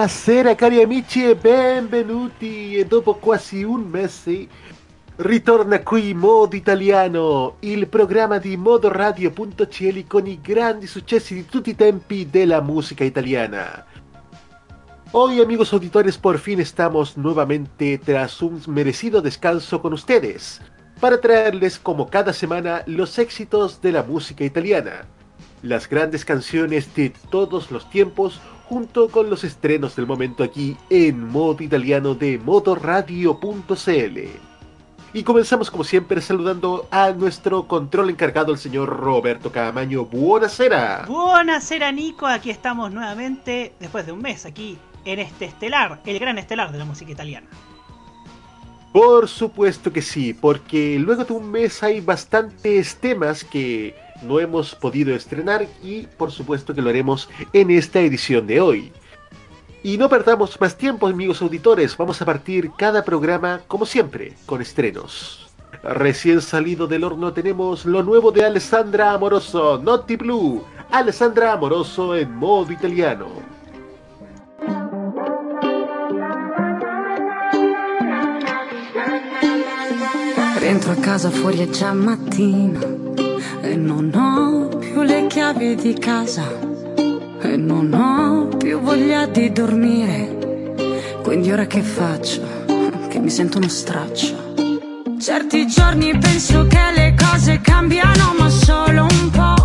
Buonasera cari amici e benvenuti e dopo quasi un mese ritorna qui Modo Italiano, il programma di modoradio.cl con i grandi successi di tutti i tempi della musica italiana. Hoy amigos auditores por fin estamos nuevamente tras un merecido descanso con ustedes para traerles como cada semana los éxitos de la música italiana, las grandes canciones de todos los tiempos junto con los estrenos del momento aquí en modo italiano de modoradio.cl. Y comenzamos como siempre saludando a nuestro control encargado, el señor Roberto Camaño. Buonasera. Buonasera Nico, aquí estamos nuevamente después de un mes aquí en este estelar, el gran estelar de la música italiana. Por supuesto que sí, porque luego de un mes hay bastantes temas que no hemos podido estrenar y por supuesto que lo haremos en esta edición de hoy. Y no perdamos más tiempo amigos auditores, vamos a partir cada programa como siempre con estrenos. Recién salido del horno tenemos lo nuevo de Alessandra Amoroso, Naughty Blue, Alessandra Amoroso en modo italiano. Rientro a casa fuori è e non ho più le chiavi di casa e non ho più voglia di dormire. Quindi ora che faccio? Che mi sento uno straccio. Certi giorni penso che le cose cambiano ma solo un po'.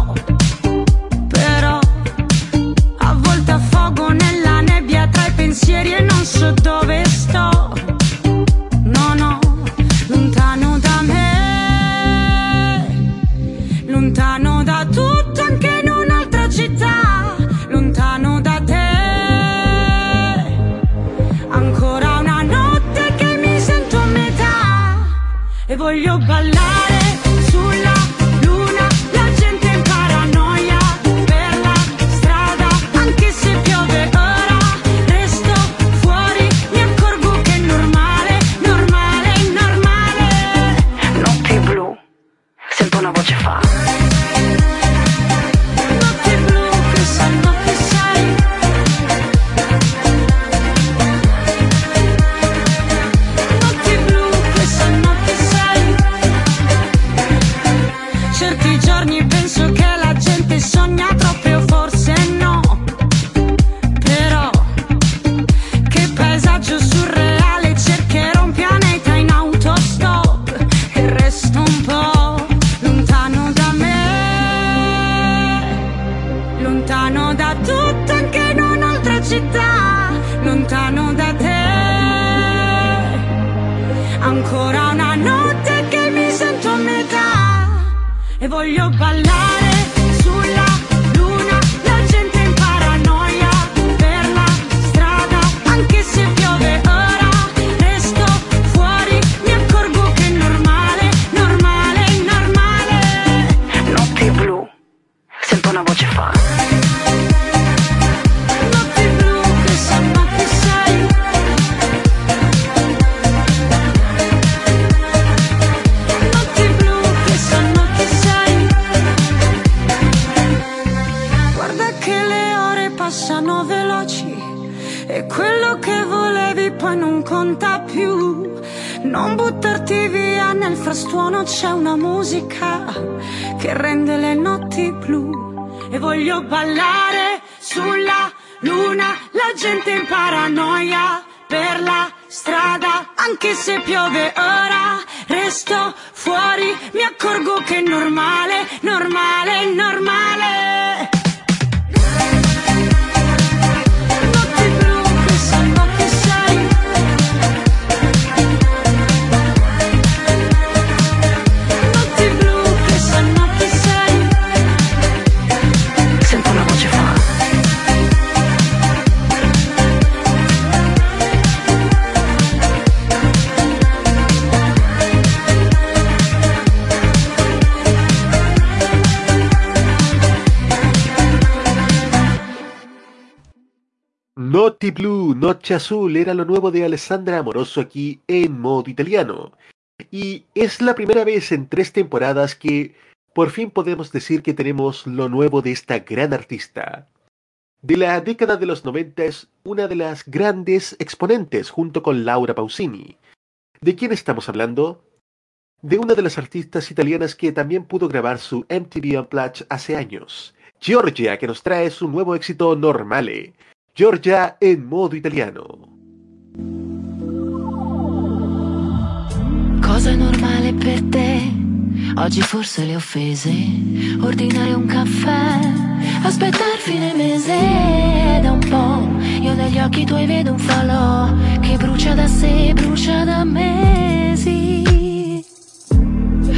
Notti Blue, Noche Azul era lo nuevo de Alessandra Amoroso aquí en modo italiano. Y es la primera vez en tres temporadas que por fin podemos decir que tenemos lo nuevo de esta gran artista. De la década de los 90 es una de las grandes exponentes junto con Laura Pausini. ¿De quién estamos hablando? De una de las artistas italianas que también pudo grabar su MTV Unplugged hace años, Georgia, que nos trae su nuevo éxito Normale. Giorgia in modo italiano. Cosa è normale per te? Oggi forse le offese, ordinare un caffè, aspettare fine mese da un po'. Io negli occhi tuoi vedo un falò che brucia da sé, brucia da mesi.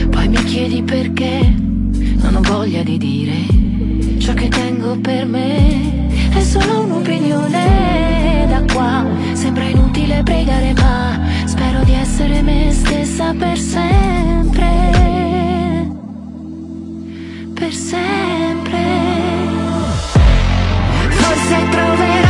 Poi mi chiedi perché non ho voglia di dire ciò che tengo per me è solo un'opinione da qua. Sembra inutile pregare ma Spero di essere me stessa per sempre. Per sempre. Forse troverò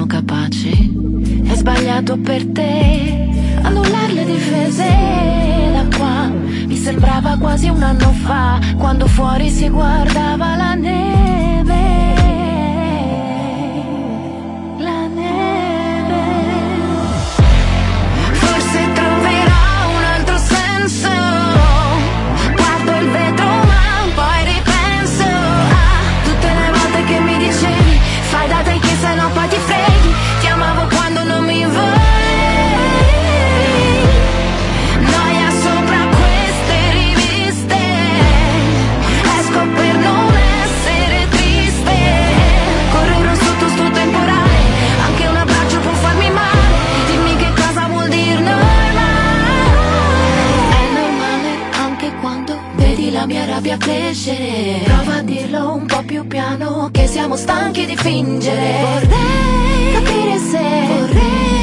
sono capace. È sbagliato per te annullare le difese da qua. Mi sembrava quasi un anno fa, quando fuori si guardava la neve. Rabbia crescere. Prova a dirlo un po' più piano Che siamo stanchi di fingere. Vorrei capire se vorresti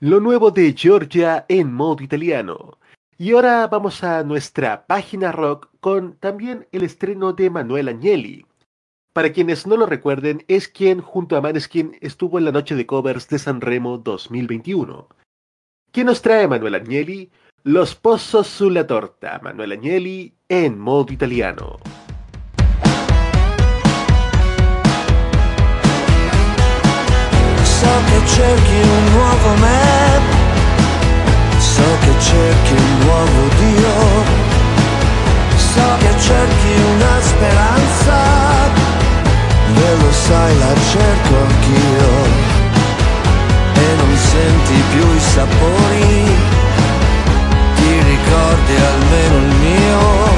Lo nuevo de Georgia en modo italiano. Y ahora vamos a nuestra página rock con también el estreno de Manuel Agnelli. Para quienes no lo recuerden, es quien junto a Maneskin estuvo en la noche de covers de San Remo 2021. ¿Qué nos trae Manuel Agnelli? Los pozos sulla torta, Manuel Agnelli en modo italiano. So che cerchi un nuovo me, so che cerchi un nuovo Dio, so che cerchi una speranza, e lo sai la cerco anch'io, e non senti più i sapori, ti ricordi almeno il mio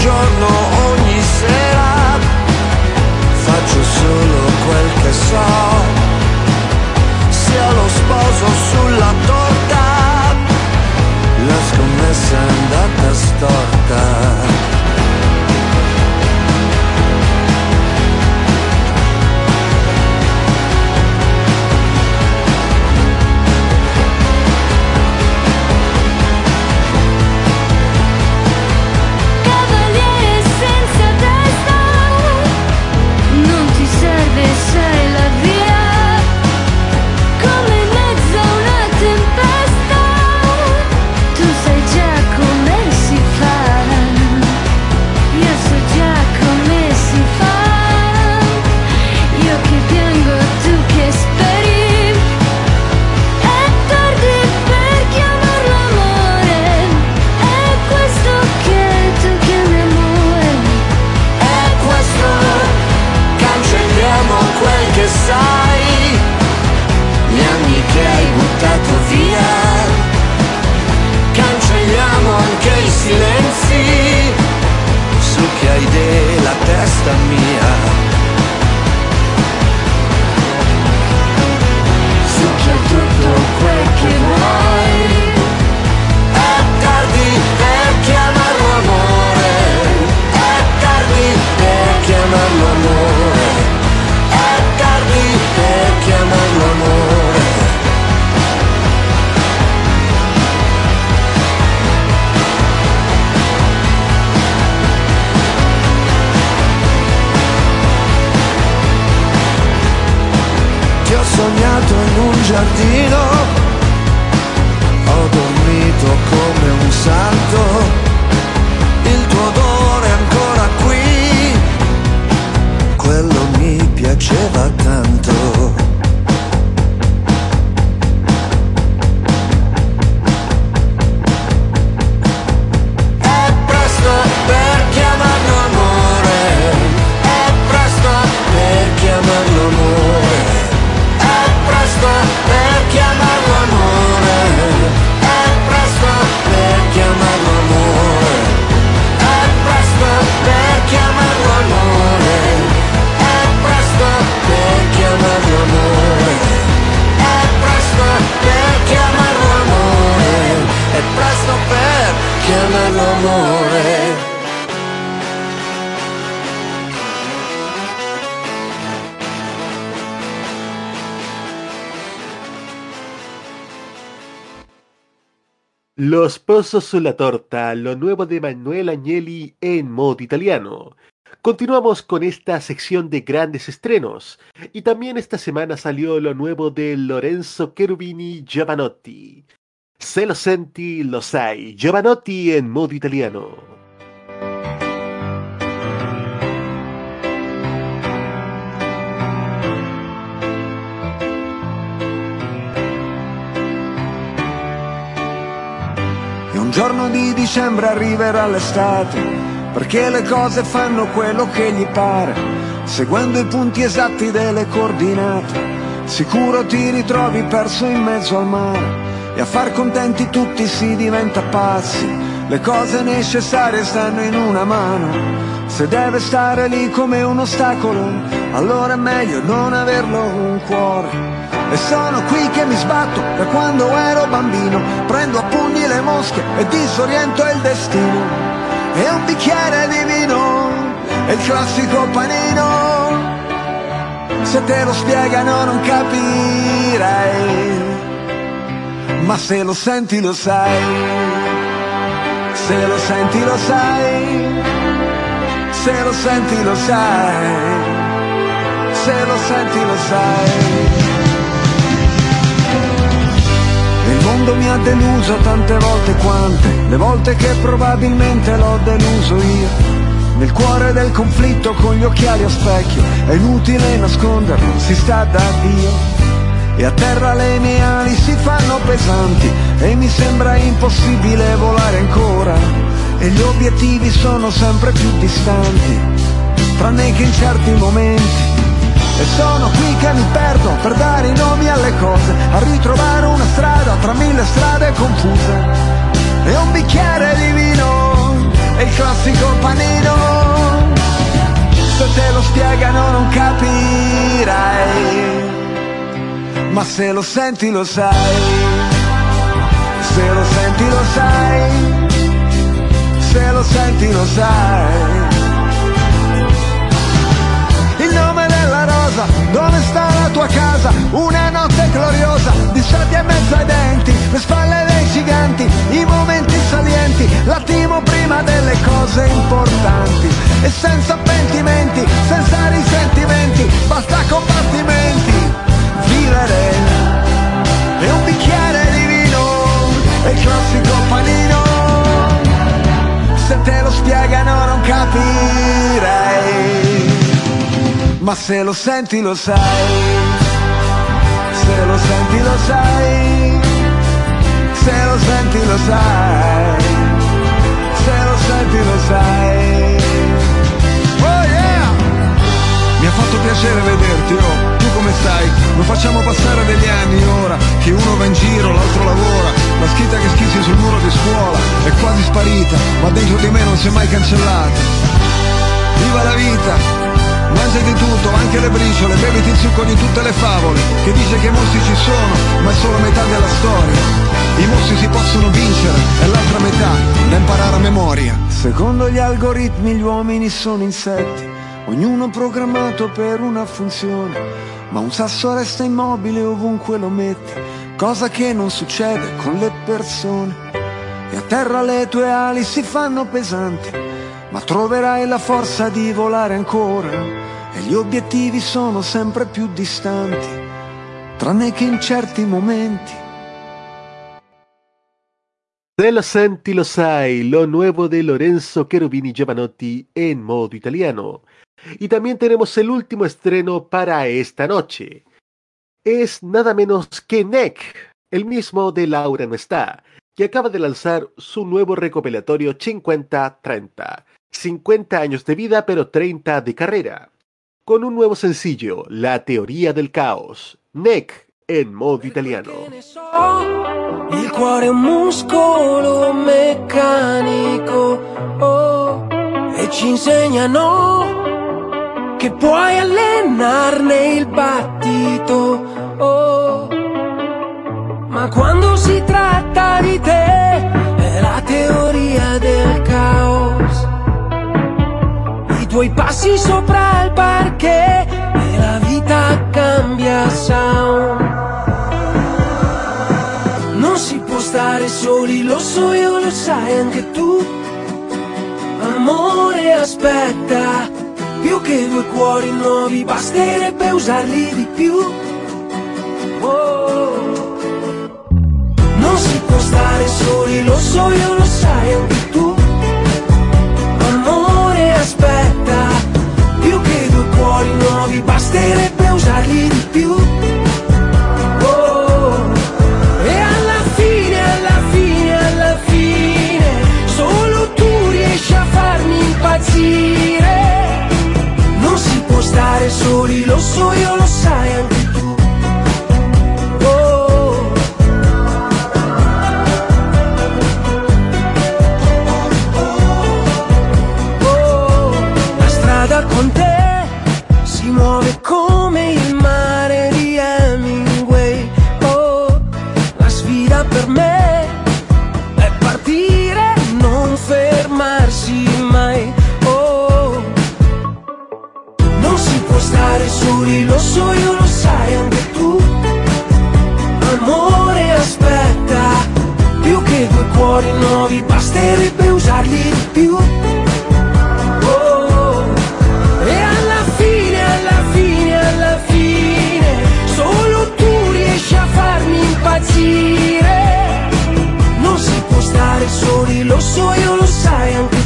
giorno, ogni sera, faccio solo quel che so, sia lo sposo sulla torta, la scommessa è andata storta. Los pozos son la torta, lo nuevo de Manuel Agnelli en modo italiano. Continuamos con esta sección de grandes estrenos. Y también esta semana salió lo nuevo de Lorenzo Cherubini Giovanotti. Se lo senti, lo sai, Giovanotti en modo italiano. Un giorno di dicembre arriverà l'estate, perché le cose fanno quello che gli pare, seguendo i punti esatti delle coordinate. Sicuro ti ritrovi perso in mezzo al mare e a far contenti tutti si diventa pazzi. Le cose necessarie stanno in una mano, se deve stare lì come un ostacolo, allora è meglio non averlo un cuore. E sono qui che mi sbatto da quando ero bambino. Prendo a pugni le mosche e disoriento il destino. E un bicchiere di vino e il classico panino. Se te lo spiegano non capirei Ma se lo senti lo sai Se lo senti lo sai Se lo senti lo sai, se lo senti lo sai. Il mondo mi ha deluso tante volte quante, le volte che probabilmente l'ho deluso io. Nel cuore del conflitto con gli occhiali a specchio, è inutile nasconderlo, si sta da Dio. E a terra le mie ali si fanno pesanti e mi sembra impossibile volare ancora. E gli obiettivi sono sempre più distanti, tranne che in certi momenti. E sono qui che mi perdo per dare i nomi alle cose, a ritrovare una strada tra mille strade confuse. E un bicchiere di vino, e il classico panino. Se te lo spiegano non capirai ma se lo senti lo sai, se lo senti lo sai, se lo senti lo sai. Il nome della rosa, dove sta la tua casa? Una notte gloriosa, di soldi e mezzo ai denti, le spalle dei giganti, i momenti salienti, l'attimo prima delle cose importanti. E senza pentimenti, senza risentimenti, basta combattimenti e un bicchiere di vino e classico panino. Se te lo spiegano non capirei ma se lo senti lo sai. Se lo senti lo sai se lo senti lo sai se lo senti lo sai. Oh yeah! Mi ha fatto piacere vederti oh come stai? Non facciamo passare degli anni ora Che uno va in giro, l'altro lavora. La scritta che schissi sul muro di scuola È quasi sparita, ma dentro di me non si è mai cancellata. Viva la vita! Mangiati tutto, anche le briciole, beviti il succo di tutte le favole Che dice che i mostri ci sono, ma è solo metà della storia. I mostri si possono vincere, e l'altra metà da imparare a memoria. Secondo gli algoritmi gli uomini sono insetti Ognuno programmato per una funzione ma un sasso resta immobile ovunque lo metti, cosa che non succede con le persone. E a terra le tue ali si fanno pesanti, ma troverai la forza di volare ancora. E gli obiettivi sono sempre più distanti, tranne che in certi momenti. Se lo senti lo sai, lo nuevo de Lorenzo Cherubini Giovanotti en modo italiano. Y también tenemos el último estreno para esta noche. Es nada menos que Neck, el mismo de Laura no está, que acaba de lanzar su nuevo recopilatorio 50-30. 50 años de vida pero 30 de carrera. Con un nuevo sencillo, La teoría del caos. Neck en modo italiano. Muscolo che puoi allenarne il battito. Oh. Ma quando si tratta di te è la teoria del caos. I tuoi passi sopra il parquet e la vita cambia sound. Non si può stare soli, lo so io, lo sai anche tu. Amore aspetta più che due cuori nuovi, basterebbe usarli di più. Oh. Non si può stare soli, lo so io, lo sai anche tu. Amore, aspetta, più che due cuori nuovi, basterebbe usarli di più. Stare soli, lo so io, lo stare soli, lo so io, lo sai anche tu. Amore, aspetta, più che due cuori nuovi, basterebbe usarli di più. Non si può stare soli, lo so io, lo sai anche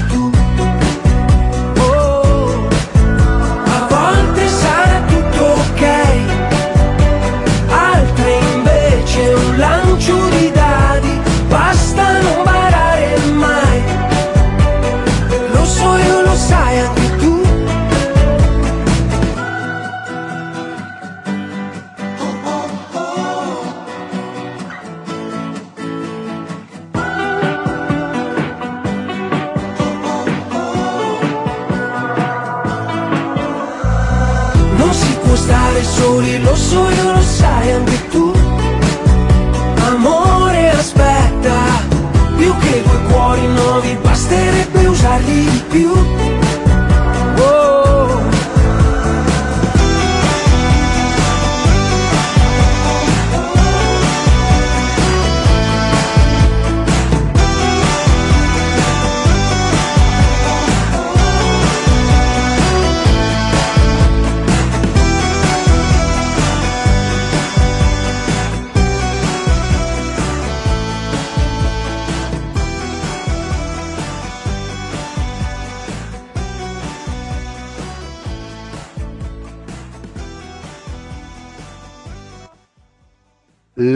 soli, lo so io lo sai anche tu. Amore aspetta, più che due cuori nuovi, basterebbe usarli di più.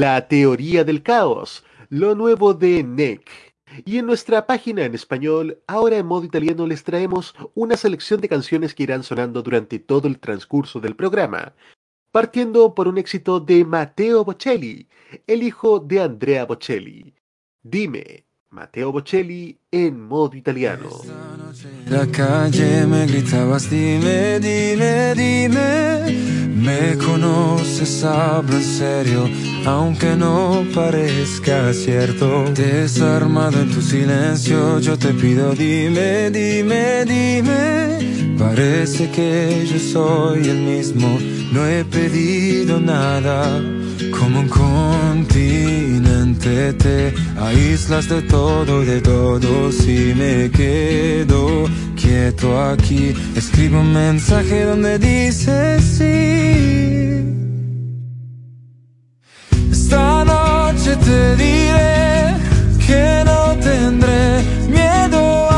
La teoría del caos, lo nuevo de NEC. Y en nuestra página en español, ahora en modo italiano, les traemos una selección de canciones que irán sonando durante todo el transcurso del programa, partiendo por un éxito de Matteo Bocelli, el hijo de Andrea Bocelli. Dime, Matteo Bocelli en modo italiano. La calle me gritabas, dime, dime, dime. Me conoces, hablo en serio, aunque no parezca cierto. Desarmado en tu silencio, yo te pido, dime, dime, dime. Parece que yo soy el mismo, no he pedido nada. Como continente te aíslas de todo y de todos y me quedo quieto aquí. Escribo un mensaje donde dice sí. Esta noche te diré que no tendré miedo a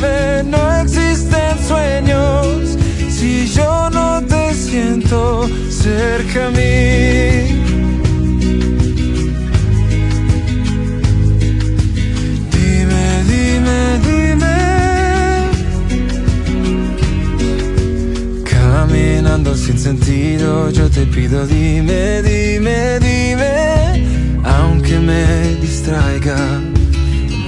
no existen sueños si yo no te siento cerca a mí. Dime, dime, dime. Caminando sin sentido, yo te pido, dime, dime, dime. Aunque me distraiga,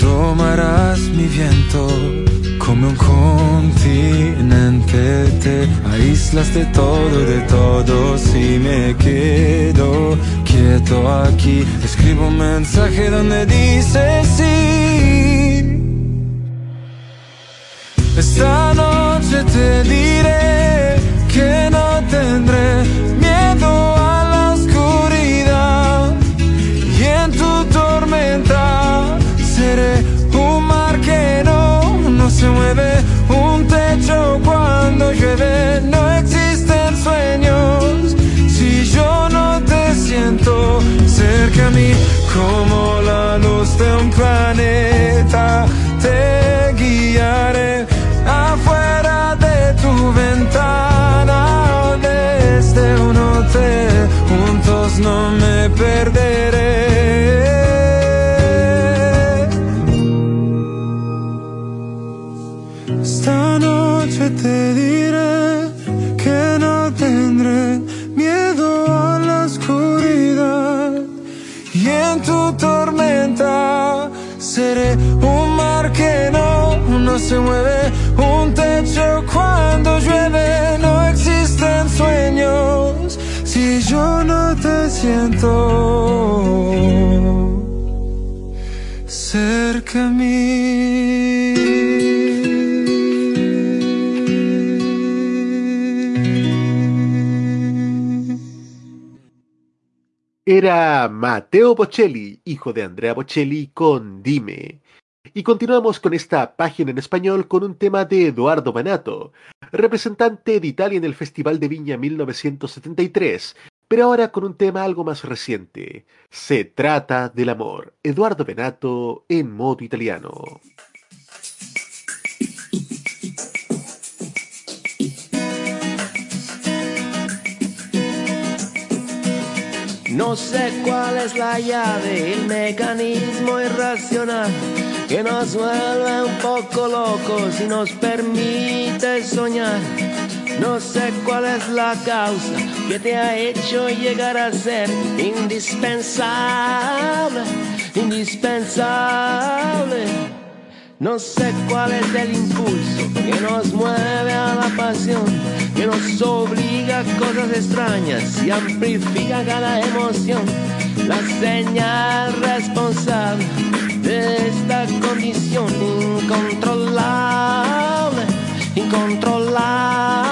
tomarás mi viento como un continente. Te aíslas de todo de todos y me quedo quieto aquí. Escribo un mensaje donde dice sí. Esta noche te como la luz de un planeta te guiaré afuera de tu ventana. Desde un hotel juntos no me Era Matteo Bocelli, hijo de Andrea Bocelli, con Dime. Y continuamos con esta página en español con un tema de Eduardo Banato, representante de Italia en el Festival de Viña 1973, pero ahora con un tema algo más reciente. Se trata del amor. Eduardo Benato en modo italiano. No sé cuál es la llave, el mecanismo irracional que nos vuelve un poco locos y nos permite soñar. No sé cuál es la causa que te ha hecho llegar a ser indispensable, indispensable. No sé cuál es el impulso que nos mueve a la pasión, que nos obliga a cosas extrañas y amplifica cada emoción. La señal responsable de esta condición incontrolable, incontrolable.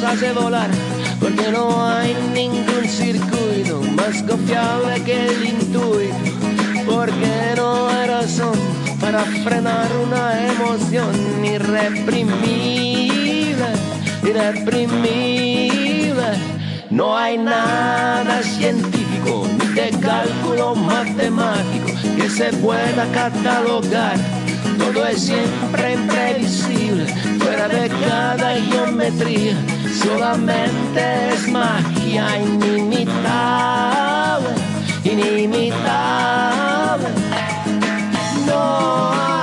Nos hace volar, porque no hay ningún circuito más confiable que el intuito, porque no hay razón para frenar una emoción irreprimible, irreprimible. No hay nada científico ni de cálculo matemático que se pueda catalogar todo es siempre imprevisible, fuera de cada geometría, solamente es magia inimitable, inimitable. No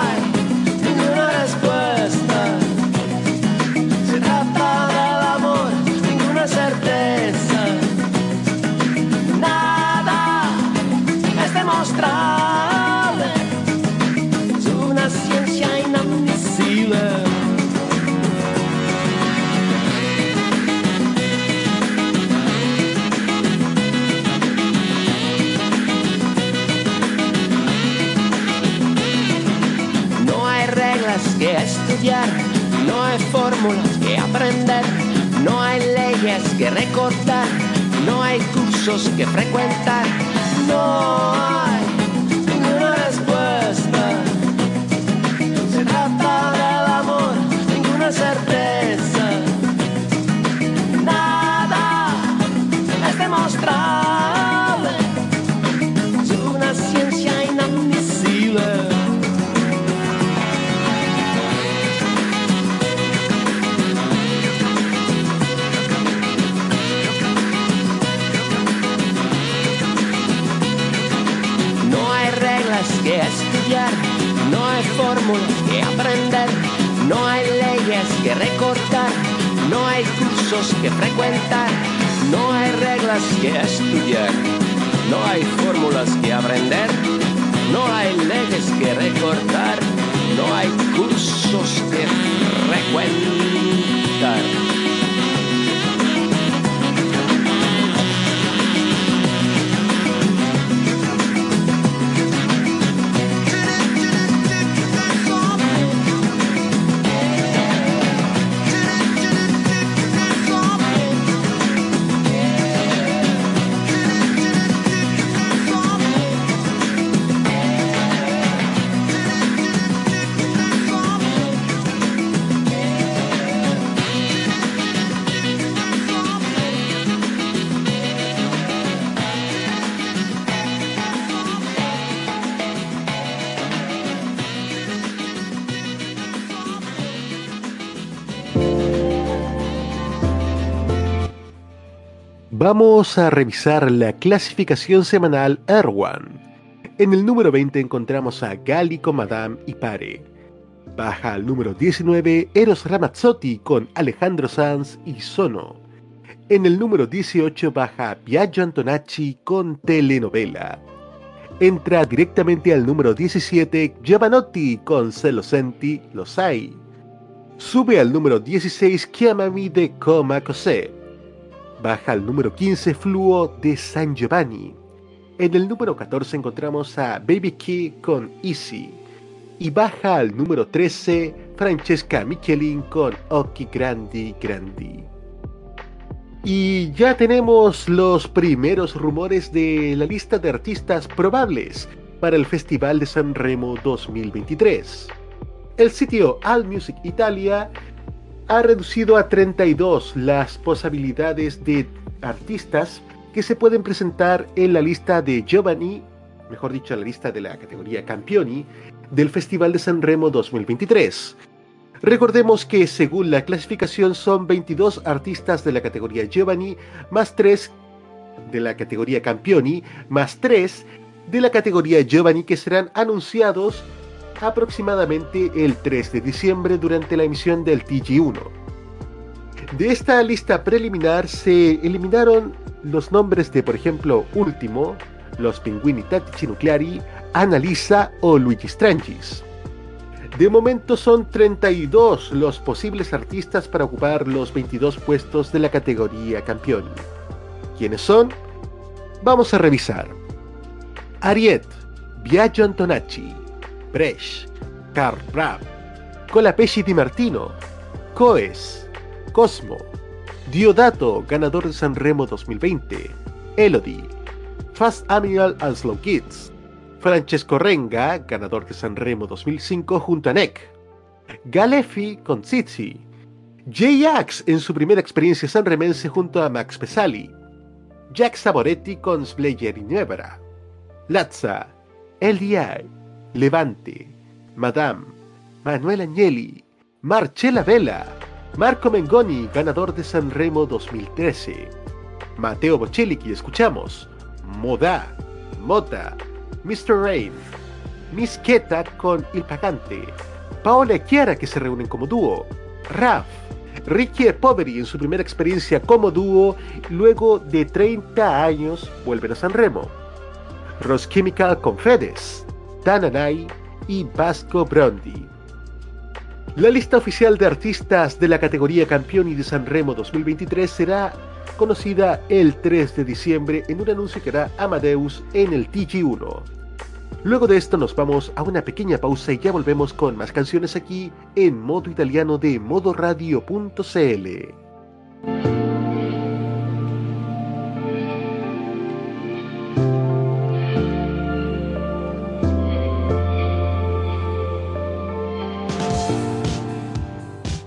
no hay fórmulas que aprender, no hay leyes que recortar, no hay cursos que frecuentar, no hay ninguna respuesta. Se trata del amor, ninguna certeza. Recortar, no hay cursos que frecuentar, no hay reglas que estudiar, no hay fórmulas que aprender, no hay leyes que recortar, no hay cursos que frecuentar. Vamos a revisar la clasificación semanal Erwan. En el número 20 encontramos a Gali con Madame y Pare. Baja al número 19 Eros Ramazzotti con Alejandro Sanz y Sono. En el número 18 baja Biagio Antonacci con Telenovela. Entra directamente al número 17 Giovanotti con Se lo senti, lo sai. Sube al número 16 Chiamami de Coma Cosé. Baja al número 15 Fluo de San Giovanni. En el número 14 encontramos a Baby Key con Easy. Y baja al número 13 Francesca Michelin con Occhi Grandi Grandi. Y ya tenemos los primeros rumores de la lista de artistas probables para el Festival de San Remo 2023. El sitio All Music Italia ha reducido a 32 las posibilidades de artistas que se pueden presentar en la lista de Giovanni, mejor dicho, la lista de la categoría Campioni del Festival de San Remo 2023. Recordemos que según la clasificación son 22 artistas de la categoría Giovanni, más 3 de la categoría Campioni, más 3 de la categoría Giovanni que serán anunciados aproximadamente el 3 de diciembre durante la emisión del TG1. De esta lista preliminar se eliminaron los nombres de, por ejemplo, Último, los Pinguini Tattici Nucleari, Annalisa o Luigi Strangis. De momento son 32 los posibles artistas para ocupar los 22 puestos de la categoría campeón. ¿Quiénes son? Vamos a revisar. Ariet, Biagio Antonacci, Bresh, Carl Rapp, Colapesci Di Martino, Coes, Cosmo, Diodato, ganador de Sanremo 2020, Elodie, Fast Amiral and Slow Kids, Francesco Renga, ganador de Sanremo 2005 junto a Neck, Galefi con Zizi, J-Ax en su primera experiencia sanremense junto a Max Pesali, Jack Saboretti con Slayer y Nebra, Lazza, LDI, Levante, Madame, Manuel Agnelli, Marcella Vela, Marco Mengoni, ganador de Sanremo 2013, Mateo Bocelli, escuchamos, Moda, Mota, Mr. Rain, Miss Keta con Il Pagante, Paola y Chiara que se reúnen como dúo, Raf, Ricky Poveri en su primera experiencia como dúo, luego de 30 años vuelven a Sanremo, Ross Chemical con Fedes, Dananai y Vasco Brondi. La lista oficial de artistas de la categoría Campeón y de Sanremo 2023 será conocida el 3 de diciembre en un anuncio que hará Amadeus en el TG1. Luego de esto nos vamos a una pequeña pausa y ya volvemos con más canciones aquí en modo italiano de modoradio.cl.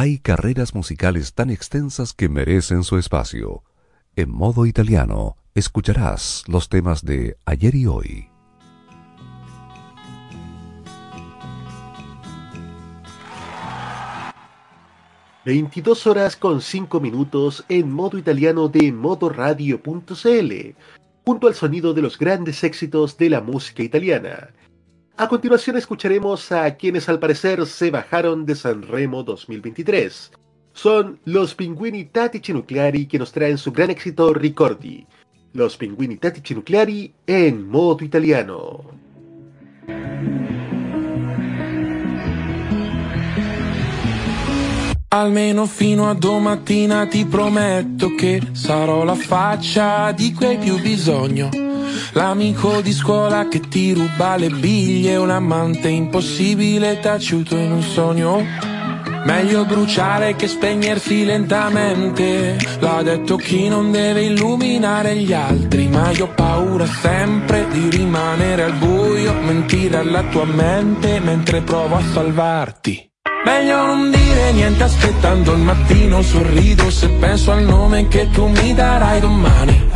Hay carreras musicales tan extensas que merecen su espacio. En modo italiano, escucharás los temas de ayer y hoy. ...22 horas con 5 minutos en modo italiano de modoradio.cl... ...junto al sonido de los grandes éxitos de la música italiana... A continuación escucharemos a quienes al parecer se bajaron de Sanremo 2023. Son los Pinguini Tattici Nucleari que nos traen su gran éxito Ricordi. Los Pinguini Tattici Nucleari en modo italiano. Almeno fino a domattina ti prometto che sarò la faccia di cui hai più bisogno L'amico di scuola che ti ruba le biglie, un amante impossibile taciuto in un sogno. Meglio bruciare che spegnersi lentamente. L'ha detto chi non deve illuminare gli altri. Ma io ho paura sempre di rimanere al buio, mentire alla tua mente mentre provo a salvarti. Meglio non dire niente aspettando il mattino, sorrido se penso al nome che tu mi darai domani.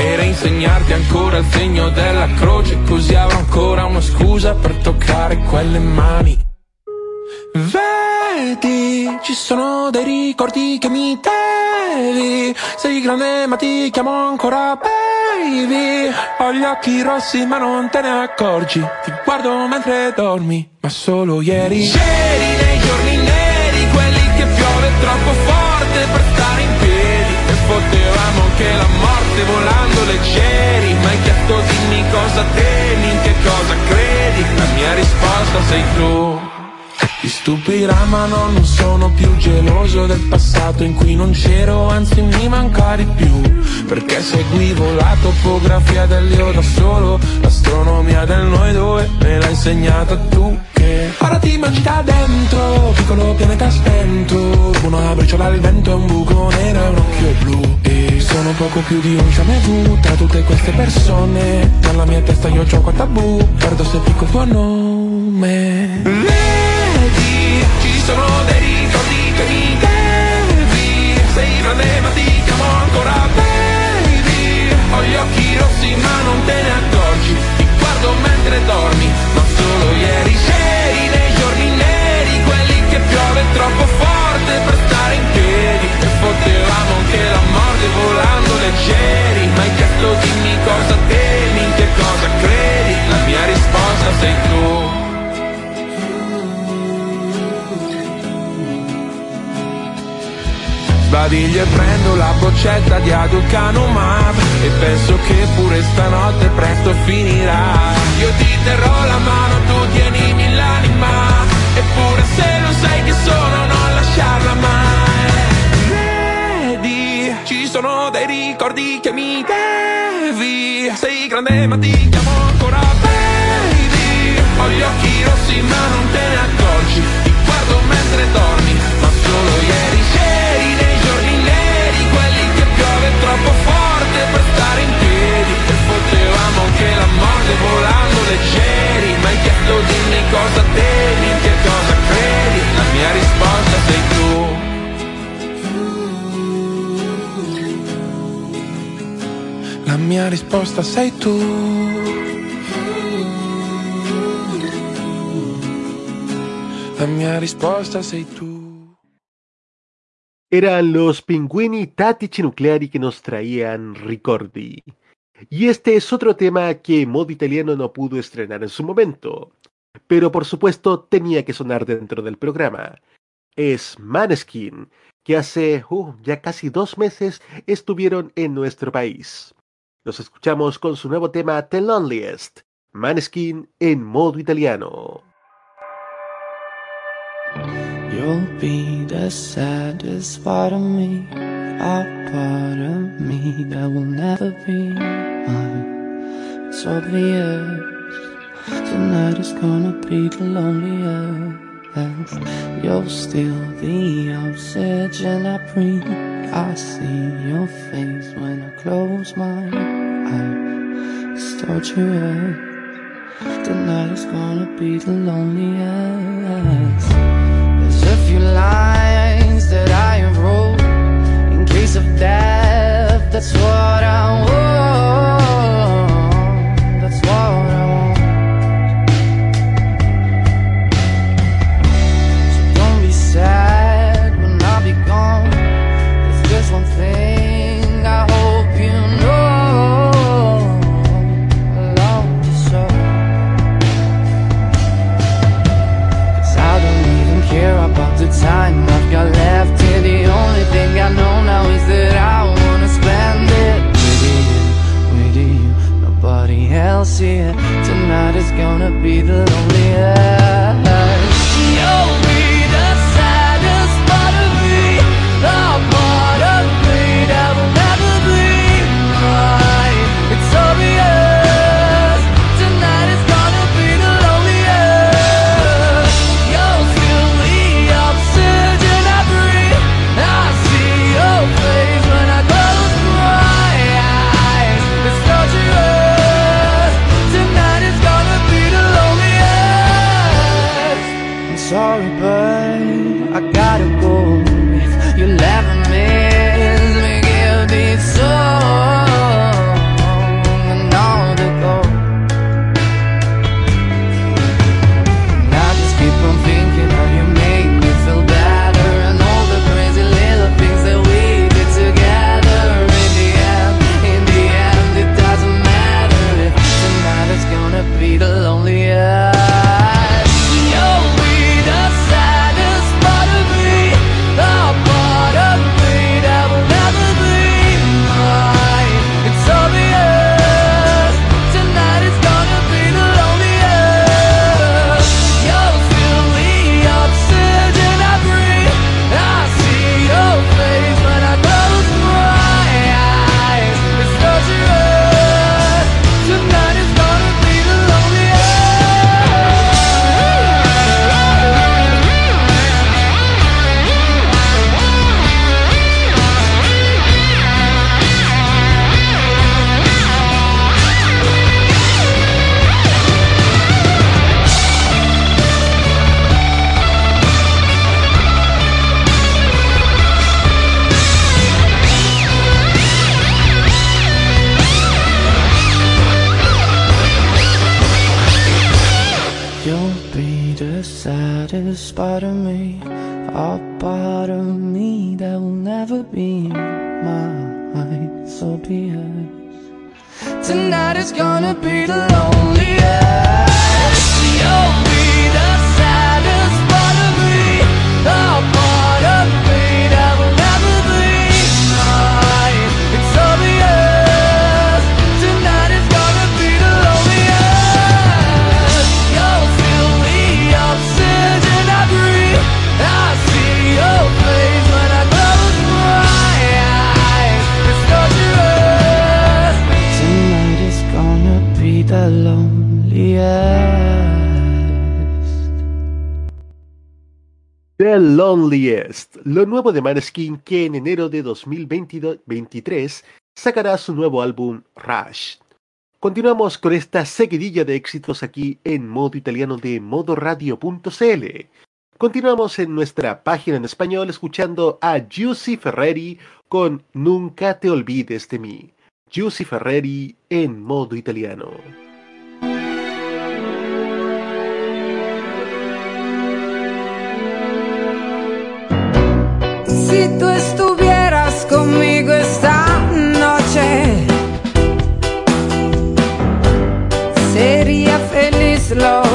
E reinsegnarti ancora il segno della croce, così avrò ancora una scusa per toccare quelle mani. Vedi, ci sono dei ricordi che mi devi. Sei grande ma ti chiamo ancora baby. Ho gli occhi rossi ma non te ne accorgi. Ti guardo mentre dormi, ma solo ieri. Ieri nei giorni neri, quelli che piove troppo forte per stare in piedi. E potevamo anche la morte volando leggeri. Ma hai chiesto dimmi cosa temi, in che cosa credi. La mia risposta sei tu. Ti stupirà ma no, non sono più geloso del passato in cui non c'ero, anzi mi manca di più Perché seguivo la topografia dell'io da solo L'astronomia del noi due me l'ha insegnata tu che Ora ti mangi da dentro, piccolo pianeta spento Una briciola al vento e un buco nero e un occhio blu sono poco più di un jamais tra tutte queste persone Nella mia testa io gioco a tabù, perdo se dico il tuo nome. Ci sono dei ricordi che mi devi. Sei grande ma ti chiamo ancora baby Ho gli occhi rossi ma non te ne accorgi. Ti guardo mentre dormi Ma solo ieri c'eri nei giorni neri Quelli che piove troppo forte per stare in piedi. E potevamo anche la morte volando leggeri Ma chiesto dimmi cosa temi, in che cosa credi? La mia risposta sei tu. Sbadiglio e prendo la boccetta di Aducanumab E penso che pure stanotte presto finirà. Io ti terrò la mano, tu tienimi l'anima Eppure se lo sai che sono non lasciarla mai. Vedi, ci sono ricordi che mi devi? Sei grande ma ti chiamo ancora baby. Ho gli occhi rossi ma non te ne accorgi. Ti guardo mentre dormi Ma solo ieri c'eri nei troppo forte per stare in piedi. E potevamo anche la morte volando leggeri. Ma hai chiesto dimmi cosa temi, mia La mia risposta sei tu eran los Pinguini Tattici Nucleari que nos traían Ricordi. Y este es otro tema que Modo Italiano no pudo estrenar en su momento, pero por supuesto tenía que sonar dentro del programa. Es Maneskin, que hace uh, ya casi dos meses estuvieron en nuestro país. Los escuchamos con su nuevo tema The Loneliest, Maneskin en modo italiano. You'll be the saddest part of me, a part of me that will never be mine. It's obvious tonight is gonna be the loneliest. You're still the oxygen I breathe. I see your face when I close my eyes. Start your Tonight is gonna be the loneliest There's a few lines that I have wrote in case of death. That's what I want. Tonight is gonna be the loneliest Lo nuevo de Maneskin que en enero de 2023 sacará su nuevo álbum Rush. Continuamos con esta seguidilla de éxitos aquí en modo italiano de modoradio.cl. Continuamos en nuestra página en español escuchando a Giussi Ferreri con Nunca te olvides de mí. Giussi Ferreri en modo italiano. si tú estuvieras conmigo esta noche, sería feliz lo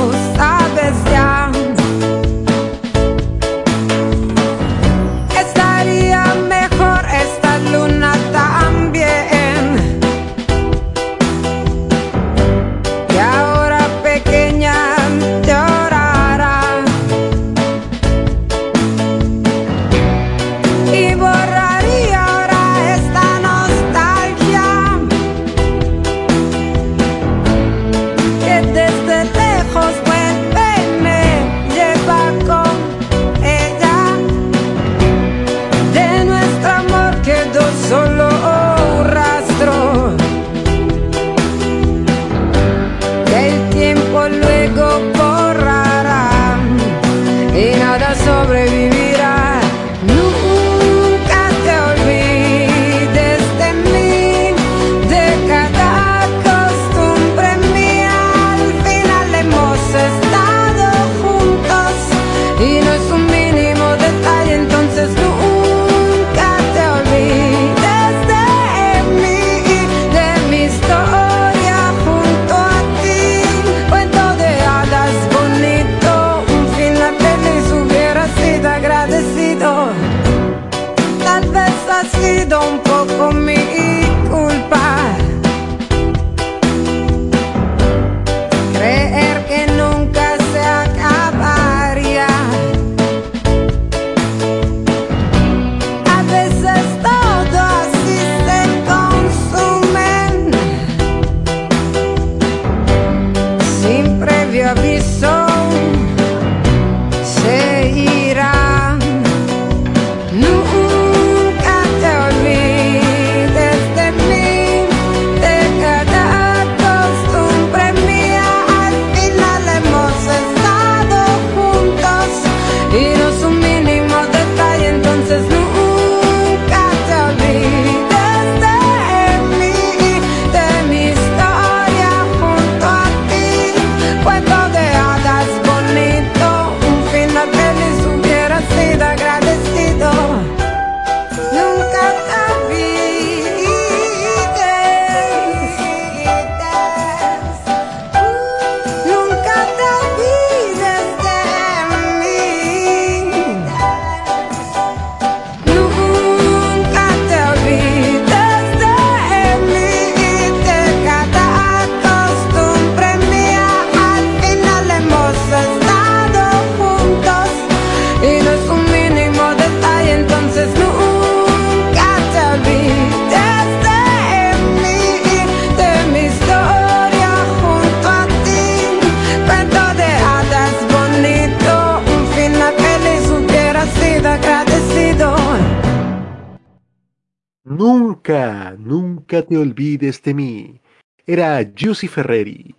Lucy Ferreri.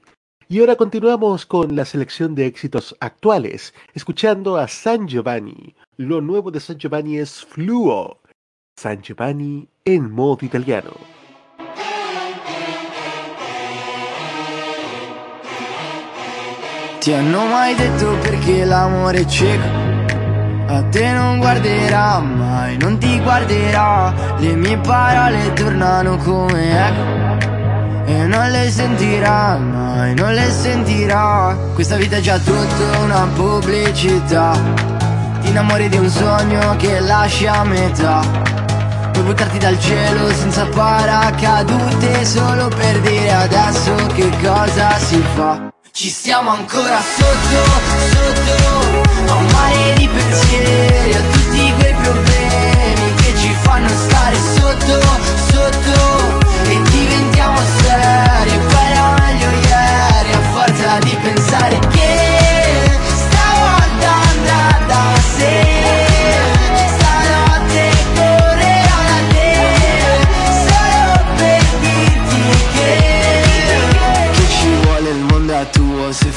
Y ahora continuamos con la selección de éxitos actuales, escuchando a San Giovanni. Lo nuevo de San Giovanni es Fluo. San Giovanni en modo italiano. Ti hanno mai detto perché l'amore è cieco. A te non guarderà mai, non ti guarderà. Le mie parole tornano come eco. E non le sentirà mai, non le sentirà. Questa vita è già tutta una pubblicità. Ti innamori di un sogno che lasci a metà. Puoi buttarti dal cielo senza paracadute Solo per dire adesso che cosa si fa. Ci stiamo ancora sotto, sotto, a un mare di pensieri, a tutti quei problemi che ci fanno stare sotto,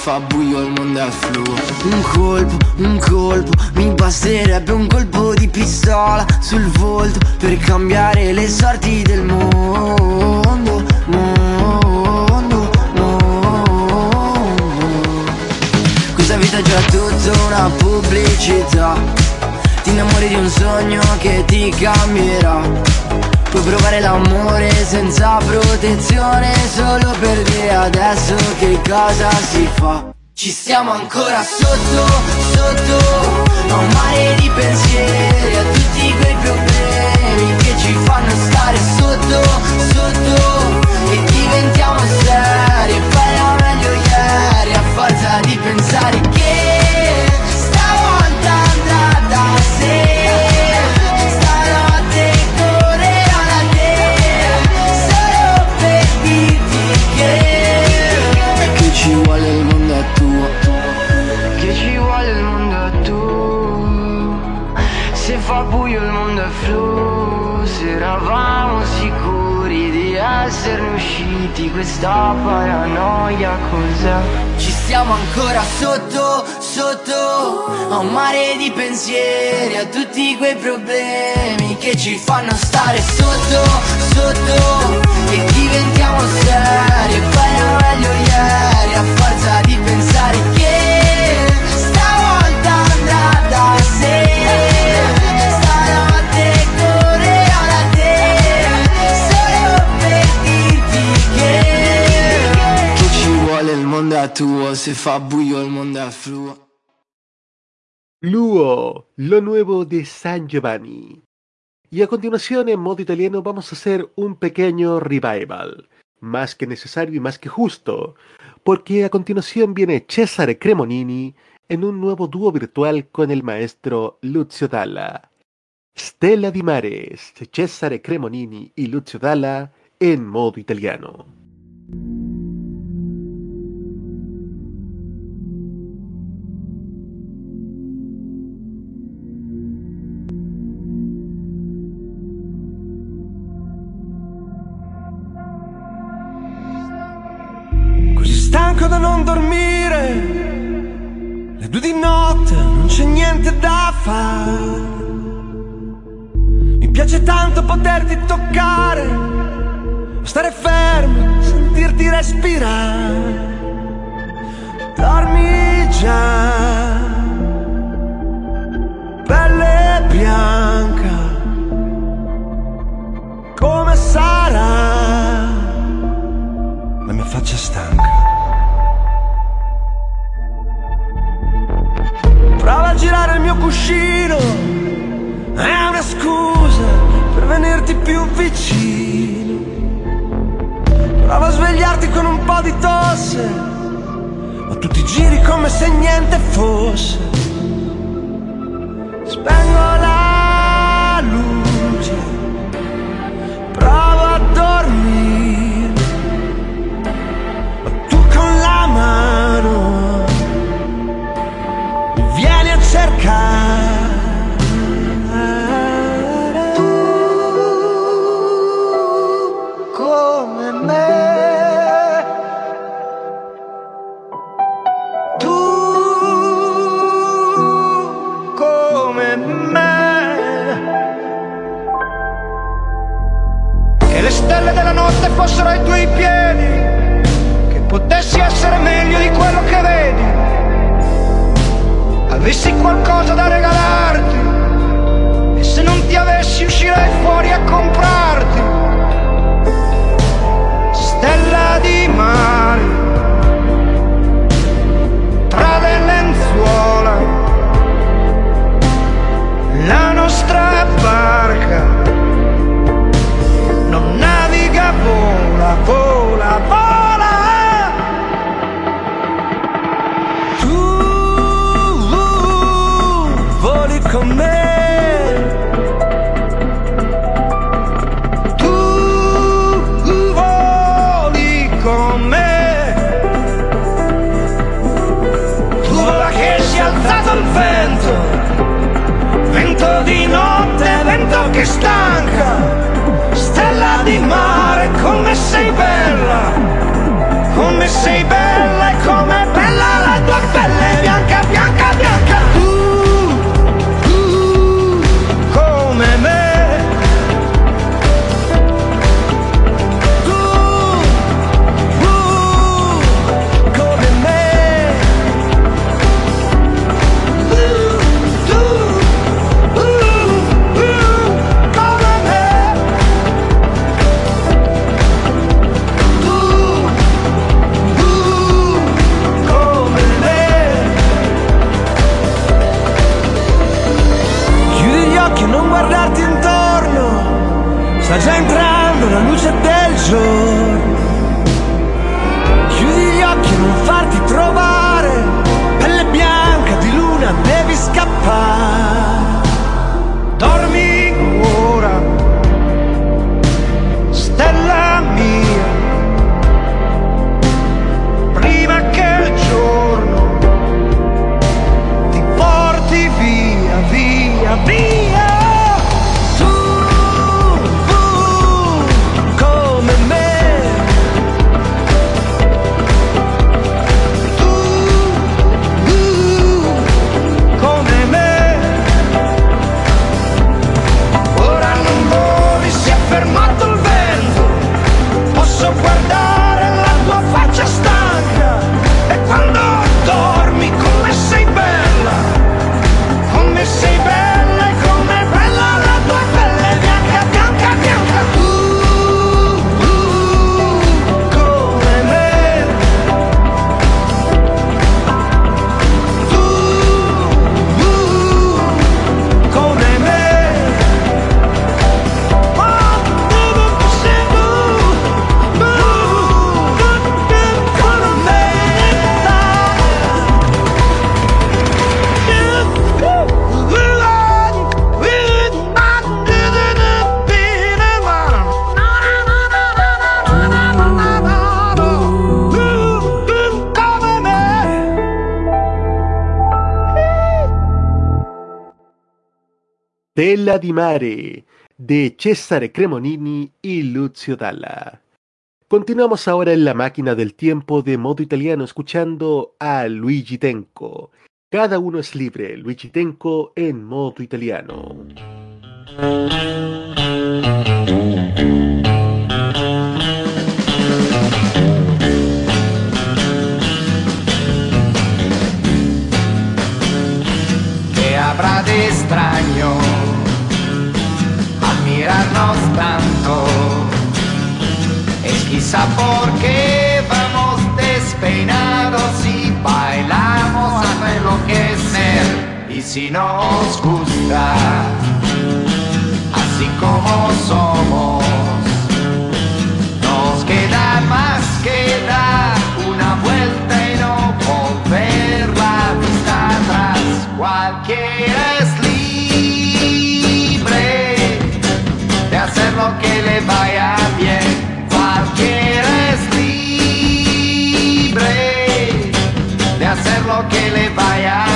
fa buio il mondo è fluo. Un colpo, un colpo Mi basterebbe un colpo di pistola Sul volto Per cambiare le sorti del mondo Mondo, mondo. Questa vita è già tutta una pubblicità. Ti innamori di un sogno che ti cambierà Puoi provare l'amore senza protezione Solo per dire adesso che cosa si fa. Ci stiamo ancora sotto, sotto A un mare di pensieri A tutti quei problemi Che ci fanno stare sotto, sotto E diventiamo seri. Poi era meglio ieri A forza di pensare che buio il mondo è flu Se eravamo sicuri di esserne usciti Questa paranoia cos'è? Ci stiamo ancora sotto, sotto A un mare di pensieri A tutti quei problemi Che ci fanno stare sotto, sotto E diventiamo seri E poi era meglio ieri A forza mondo fluo Luo, lo nuevo de San Giovanni. Y a continuación, en modo italiano, vamos a hacer un pequeño revival. Más que necesario y más que justo. Porque a continuación viene Cesare Cremonini en un nuevo dúo virtual con el maestro Lucio Dalla. Stella di Mares, Cesare Cremonini y Lucio Dalla en modo italiano. Dormire, le due di notte non c'è niente da fare. Mi piace tanto poterti toccare, stare fermo, sentirti respirare. Dormi già, pelle bianca, come sarà la mia faccia stanca. Prova a girare il mio cuscino, è una scusa per venirti più vicino. Prova a svegliarti con un po' di tosse, ma tu ti giri come se niente fosse. Spengo la potessi essere meglio di quello che vedi, avessi qualcosa da regalarti. E se non ti avessi uscirei fuori a comprarti. Stella di mare, tra le lenzuola, la nostra barca. Non naviga, vola, vola. штанга! Di Mare de Cesare Cremonini y Lucio Dalla. Continuamos ahora en la máquina del tiempo de modo italiano escuchando a Luigi Tenco. Cada uno es libre, Luigi Tenco en modo italiano. ¿Qué habrá de extraño? tanto. Es quizá porque vamos despeinados y bailamos hasta enloquecer. Y si nos gusta así como somos que le vaya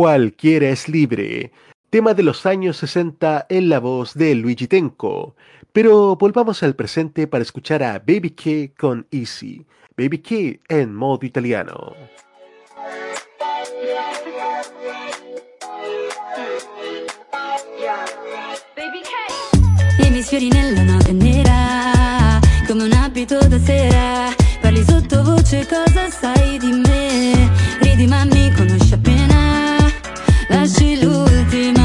Cualquiera es libre, tema de los años 60 en la voz de Luigi Tenco. Pero volvamos al presente para escuchar a Baby K con Easy. Baby K en modo italiano. Miei sfiori nella notte nera Come un abito da sera Parli sottovoce cosa sai di me Ridi ma mi conosci appena Lasci l'ultima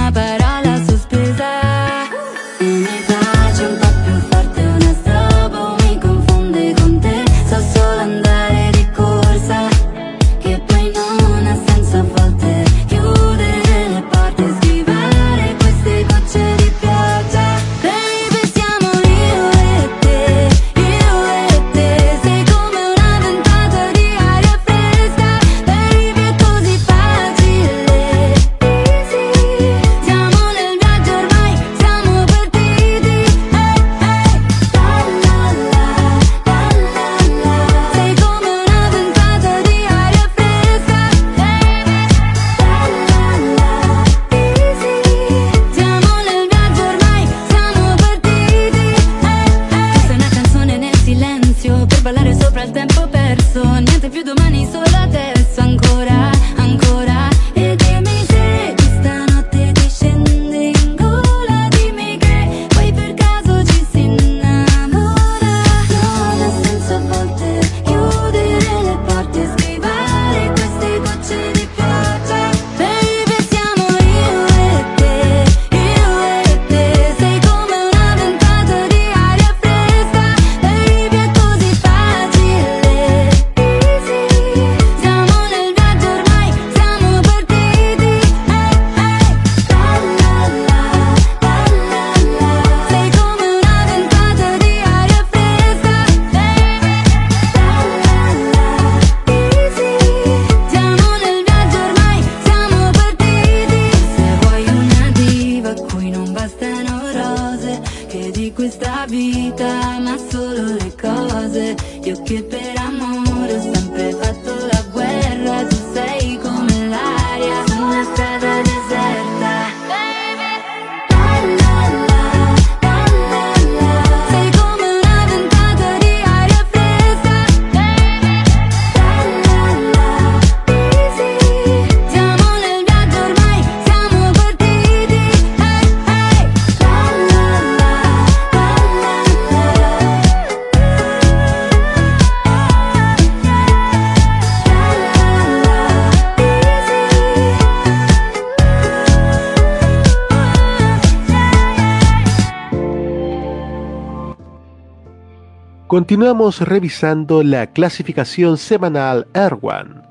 Continuamos revisando la clasificación semanal Erwan.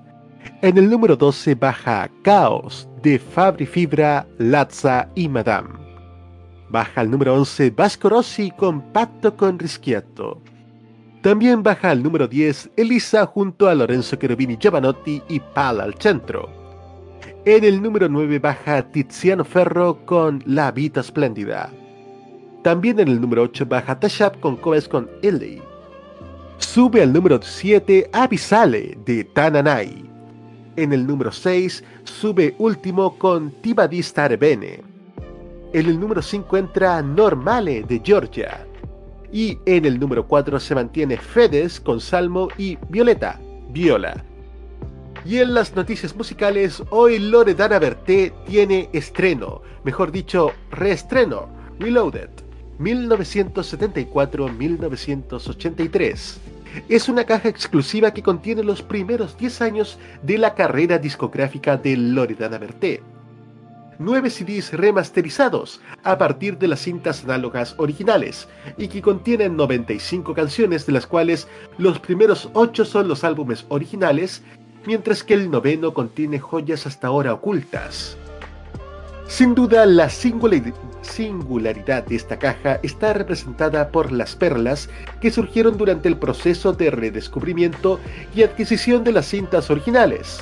En el número 12 baja Caos de Fabri Fibra, Lazza y Madame. Baja al número 11 Vasco Rossi con Pacto con Rischietto. También baja al número 10 Elisa junto a Lorenzo Cherubini Giovanotti y Pala al centro. En el número 9 baja Tiziano Ferro con La Vita Espléndida. También en el número 8 baja Tashab con Coves con Ellie. Sube al número 7 Avisale de Tananai. En el número 6 sube último con Tibadi Stare Bene. En el número 5 entra Normale de Georgia. Y en el número 4 se mantiene Fedes con Salmo y Violeta, Viola. Y en las noticias musicales, hoy Loredana Berté tiene estreno, mejor dicho, reestreno, Reloaded, 1974-1983. Es una caja exclusiva que contiene los primeros 10 años de la carrera discográfica de Loredana Berté. 9 CDs remasterizados a partir de las cintas análogas originales y que contienen 95 canciones de las cuales los primeros 8 son los álbumes originales mientras que el noveno contiene joyas hasta ahora ocultas. Sin duda, la singularidad de esta caja está representada por las perlas que surgieron durante el proceso de redescubrimiento y adquisición de las cintas originales.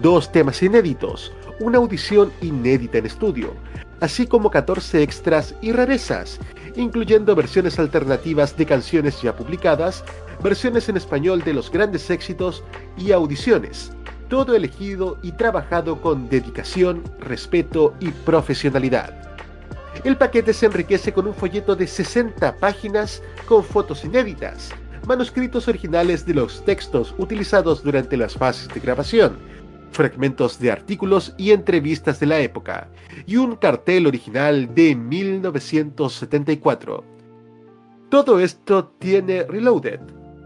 Dos temas inéditos, una audición inédita en estudio, así como 14 extras y rarezas, incluyendo versiones alternativas de canciones ya publicadas, versiones en español de los grandes éxitos y audiciones, todo elegido y trabajado con dedicación, respeto y profesionalidad. El paquete se enriquece con un folleto de 60 páginas con fotos inéditas, manuscritos originales de los textos utilizados durante las fases de grabación, fragmentos de artículos y entrevistas de la época, y un cartel original de 1974. Todo esto tiene Reloaded.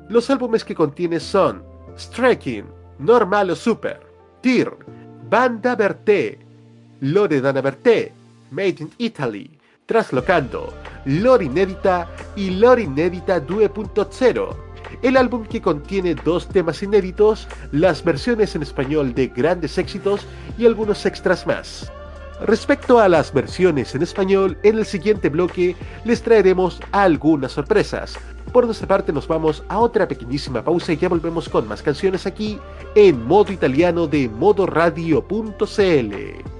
Los álbumes que contiene son Striking, Normal o Super, TIR, Banda Berté, Loredana Berté, Made in Italy, Traslocando, Lore Inédita y Lore Inédita 2.0 el álbum que contiene dos temas inéditos, las versiones en español de grandes éxitos y algunos extras más. Respecto a las versiones en español, en el siguiente bloque les traeremos algunas sorpresas. Por nuestra parte nos vamos a otra pequeñísima pausa y ya volvemos con más canciones aquí en modo italiano de modoradio.cl.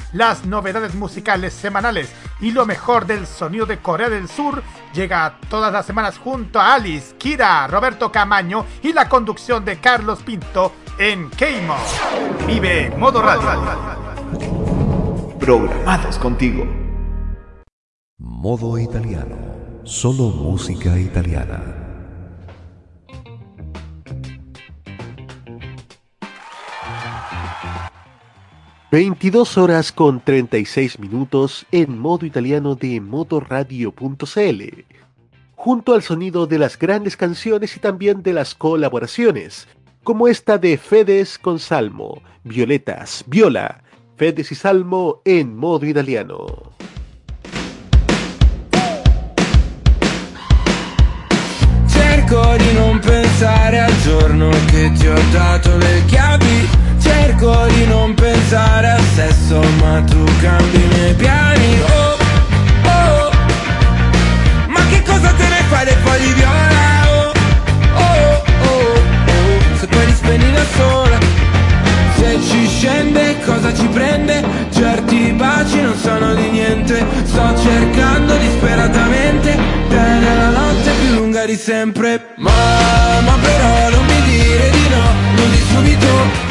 las novedades musicales semanales y lo mejor del sonido de Corea del Sur llega todas las semanas junto a Alice, Kira, Roberto Camaño y la conducción de Carlos Pinto en Keimo. Vive Modo Radio. Programados contigo. Modo italiano. Solo música italiana. ...22 horas con 36 minutos... ...en modo italiano de modoradio.cl... ...junto al sonido de las grandes canciones... ...y también de las colaboraciones... ...como esta de Fedes con Salmo... ...Violetas, Viola... ...Fedes y Salmo en modo italiano... Pensare al giorno che ti ho dato le chiavi Cerco di non pensare al sesso ma tu cambi i miei piani. Oh, oh, ma che cosa te ne fai dei fogli viola? Oh, oh, oh, oh, se poi li spegni da sola Se ci scende cosa ci prende? Certi baci non sono di niente. Sto cercando disperatamente. Te nella notte più lunga di sempre. Mamma però non mi dire di no Non di subito,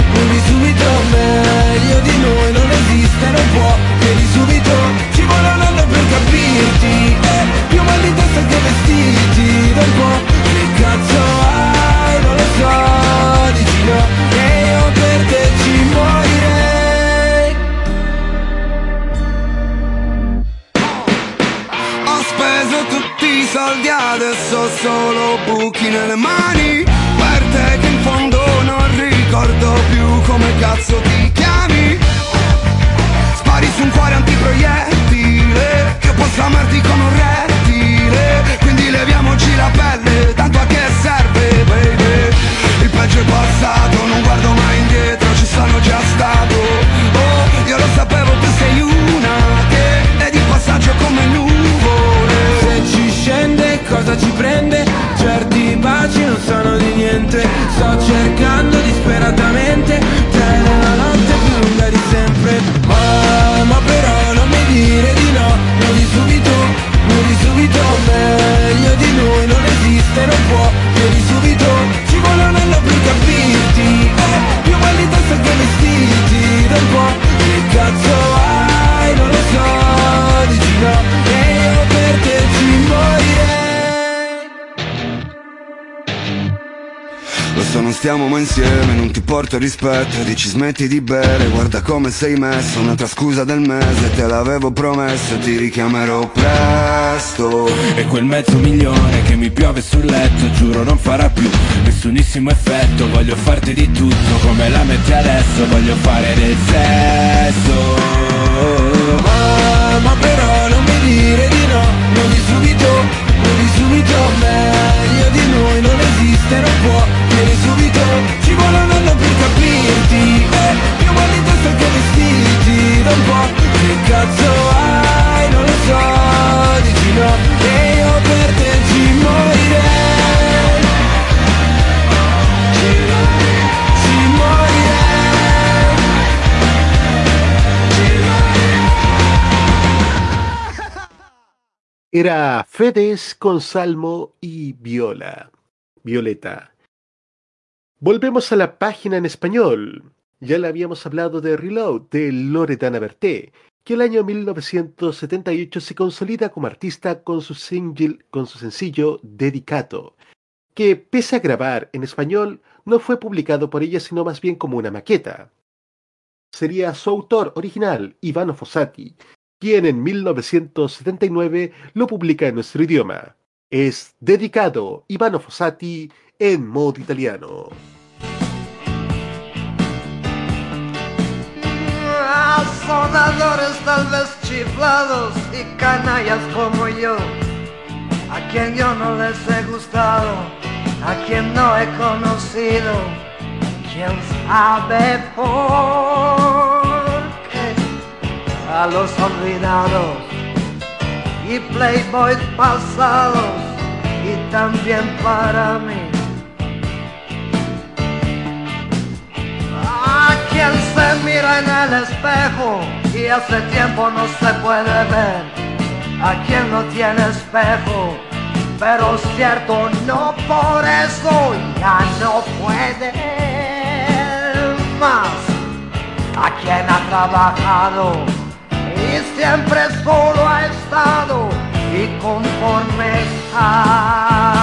subito Meglio di noi non esiste, non può Che di subito ci vuole un anno per capirti eh, Più mal di testa che vestiti un po' che cazzo hai, non lo so Dici no, e io per te ci morirei. Ho speso tutti i soldi adesso solo buchi nelle mani Per te che in fondo non ricordo più come cazzo ti chiami. Spari su un cuore antiproiettile Che posso amarti come un rettile. Quindi leviamoci la pelle, tanto a che serve baby? Il peggio è passato, non guardo mai indietro, ci sono già stato. Oh, io lo sapevo, tu sei una che è di passaggio come nuvole. Se ci scende cosa ci prende? Certi baci non sono Sto cercando disperatamente. Te nella notte più lunga di sempre. Mamma però non mi dire di no. Non subito, non subito. Meglio di noi non esiste, non può. Di subito ci vuole un anno per capirti. Eh, Più di testa che vestiti da un po' Che cazzo Lo so non stiamo mai insieme, non ti porto rispetto Dici smetti di bere, guarda come sei messo Un'altra scusa del mese, te l'avevo promesso Ti richiamerò presto. E quel mezzo milione che mi piove sul letto Giuro non farà più nessunissimo effetto. Voglio farti di tutto come la metti adesso Voglio fare del sesso. Mamma però non mi dire di no Non di subito, non di subito Meglio di noi non esiste, non può Vieni subito, ci vuole un anno per capirti. Eh, Più mal di testa che vestiti un po' Che cazzo hai, non lo so Dici no, era Fedes con Salmo y Viola. Violeta. Volvemos a la página en español. Ya le habíamos hablado de Reload de Loredana Berté, que el año 1978 se consolida como artista con su, single, con su sencillo Dedicato, que pese a grabar en español no fue publicado por ella sino más bien como una maqueta. Sería su autor original, Ivano Fossati, quien en 1979 lo publica en nuestro idioma. Es dedicado Ivano Fossati en modo italiano. sonadores tal vez chiflados y canallas como yo, a quien yo no les he gustado, a quien no he conocido, quién sabe por a los olvidados y playboys pasados y también para mí. A quien se mira en el espejo y hace tiempo no se puede ver. A quien no tiene espejo, pero cierto, no por eso ya no puede más. A quien ha trabajado y siempre solo ha estado y conforme jamás.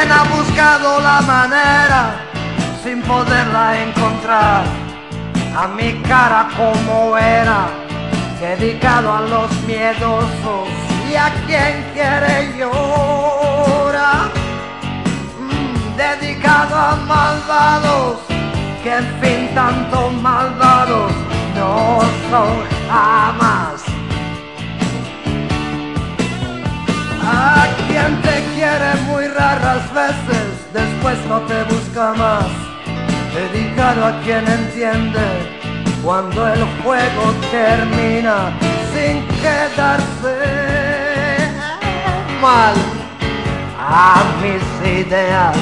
Quien ha buscado la manera sin poderla encontrar, a mi cara como era, dedicado a los miedosos. Y a quien quiere llorar, Mm, dedicado a malvados, que en fin tanto malvados no son jamás. A quien te quiere muy raras veces, después no te busca más. Dedicado a quien entiende cuando el juego termina sin quedarse mal. A mis ideas,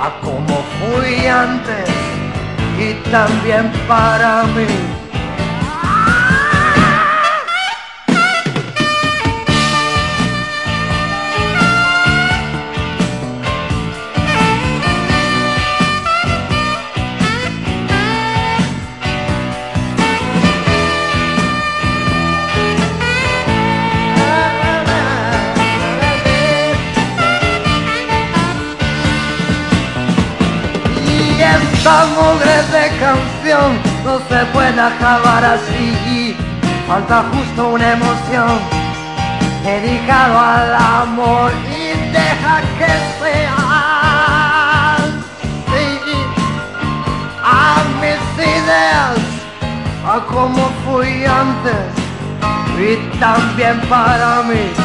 a como fui antes y también para mí. Esta mugre de canción no se puede acabar así. Falta justo una emoción dedicado al amor y deja que sea así. A mis ideas, a como fui antes y también para mí.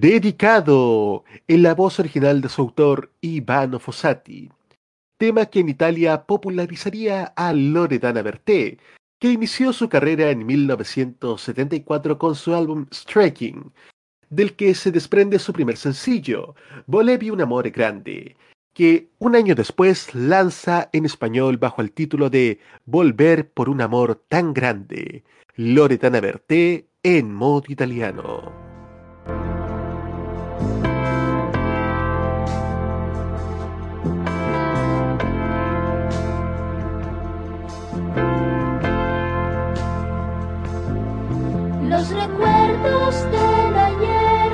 Dedicado en la voz original de su autor Ivano Fossati, tema que en Italia popularizaría a Loredana Berté, que inició su carrera en 1974 con su álbum Striking, del que se desprende su primer sencillo, Volevi un amore grande, que un año después lanza en español bajo el título de Volver por un amor tan grande, Loredana Berté en modo italiano. Los recuerdos del ayer,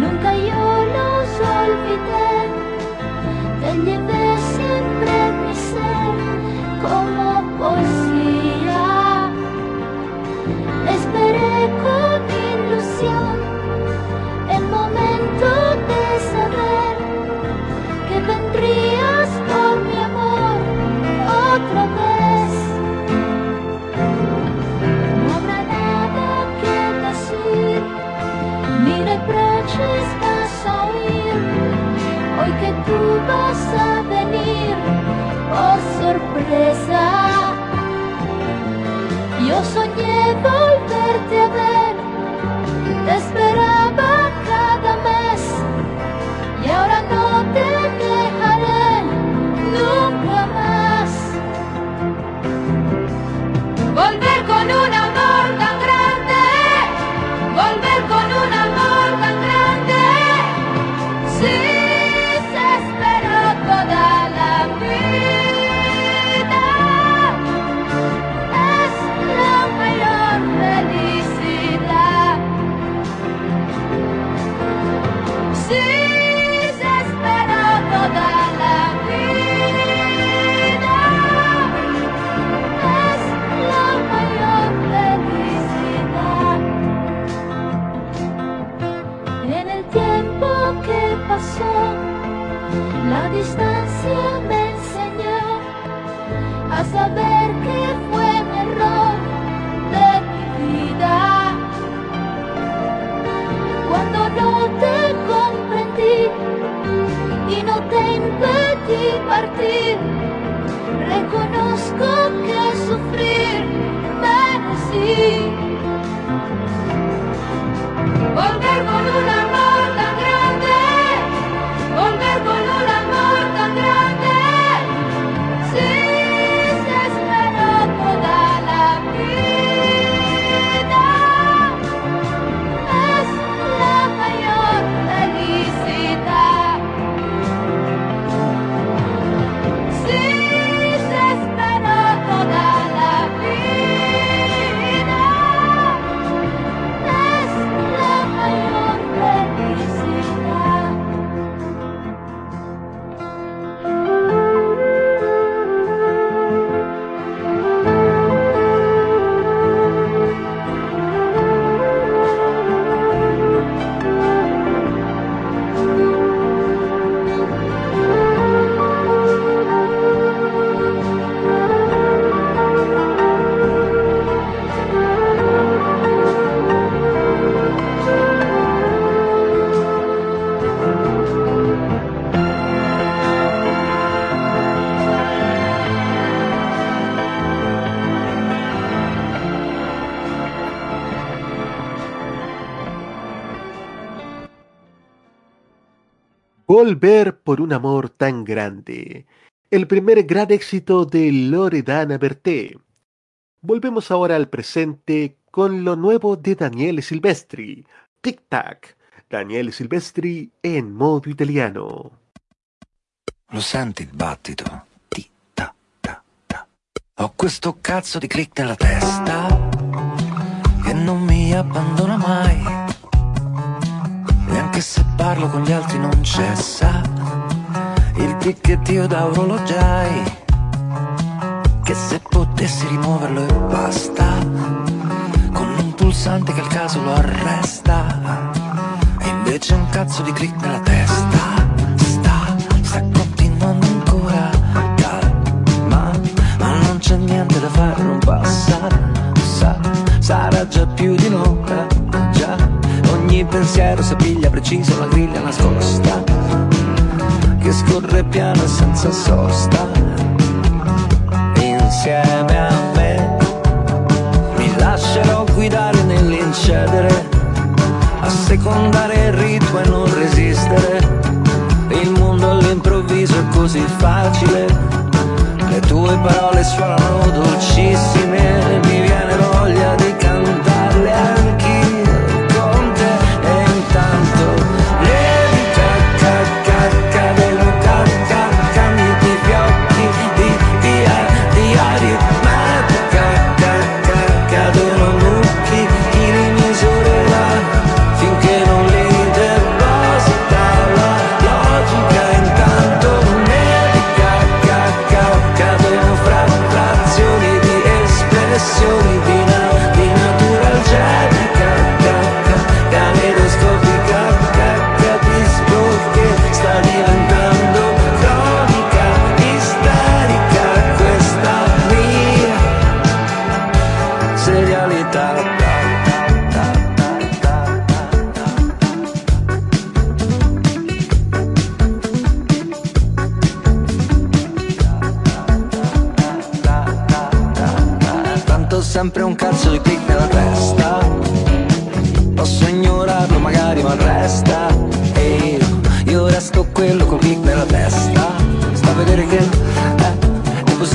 nunca yo los olvidé, te llevé sorpresa. Partir, Volver por un amor tan grande. El primer gran éxito de Loredana Berté. Volvemos ahora al presente con lo nuevo de Daniele Silvestri. Tic Tac. Daniele Silvestri en modo italiano. Lo senti il battito? Ti ta ta ta. Ho questo cazzo di click nella testa che non mi abbandona mai. Anche se parlo con gli altri non cessa il ticchettio da orologiai. Che se potessi rimuoverlo e basta, con un pulsante che al caso lo arresta. E invece un cazzo di click nella testa. Sta, sta continuando ancora. Calma, ma non c'è niente da fare, non passa. Sa, sarà già più di un'ora. Pensiero si piglia preciso la griglia nascosta. Che scorre piano e senza sosta. Insieme a me mi lascerò guidare nell'incedere, assecondare il ritmo e non resistere. Il mondo all'improvviso è così facile, le tue parole suonano dolcissime, mi viene voglia di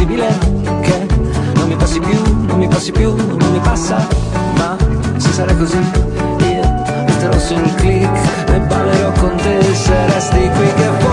possibile che non mi passi più, non mi passi più, non mi passa, ma se sarà così io resterò sul click e ballerò con te. Se resti qui che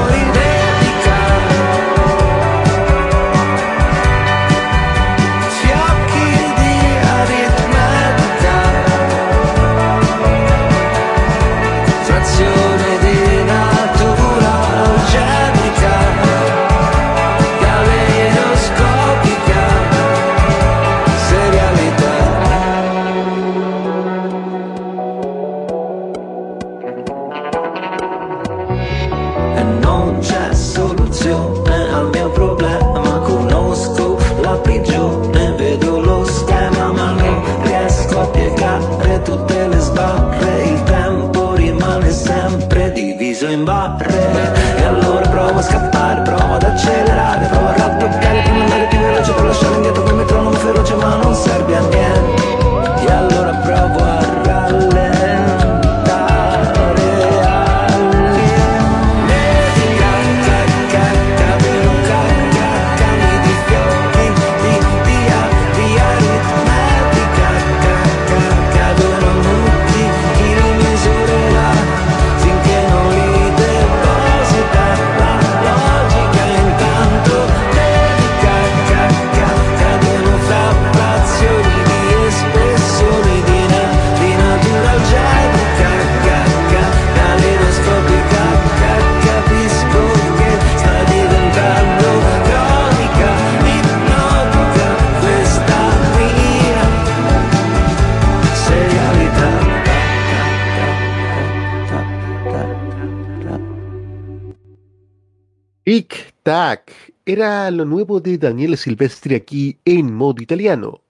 de Daniel Silvestri aquí en modo italiano.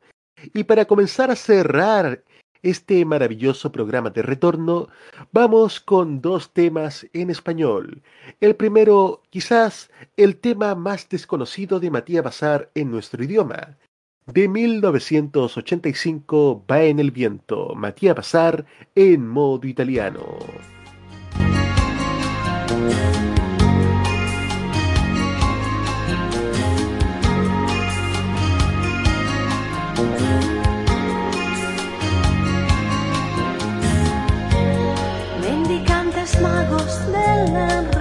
Y para comenzar a cerrar este maravilloso programa de retorno, vamos con dos temas en español. El primero, quizás el tema más desconocido de Matías Bazar en nuestro idioma. De 1985 va en el viento, Matías Bazar en modo italiano. mendicantes magos de la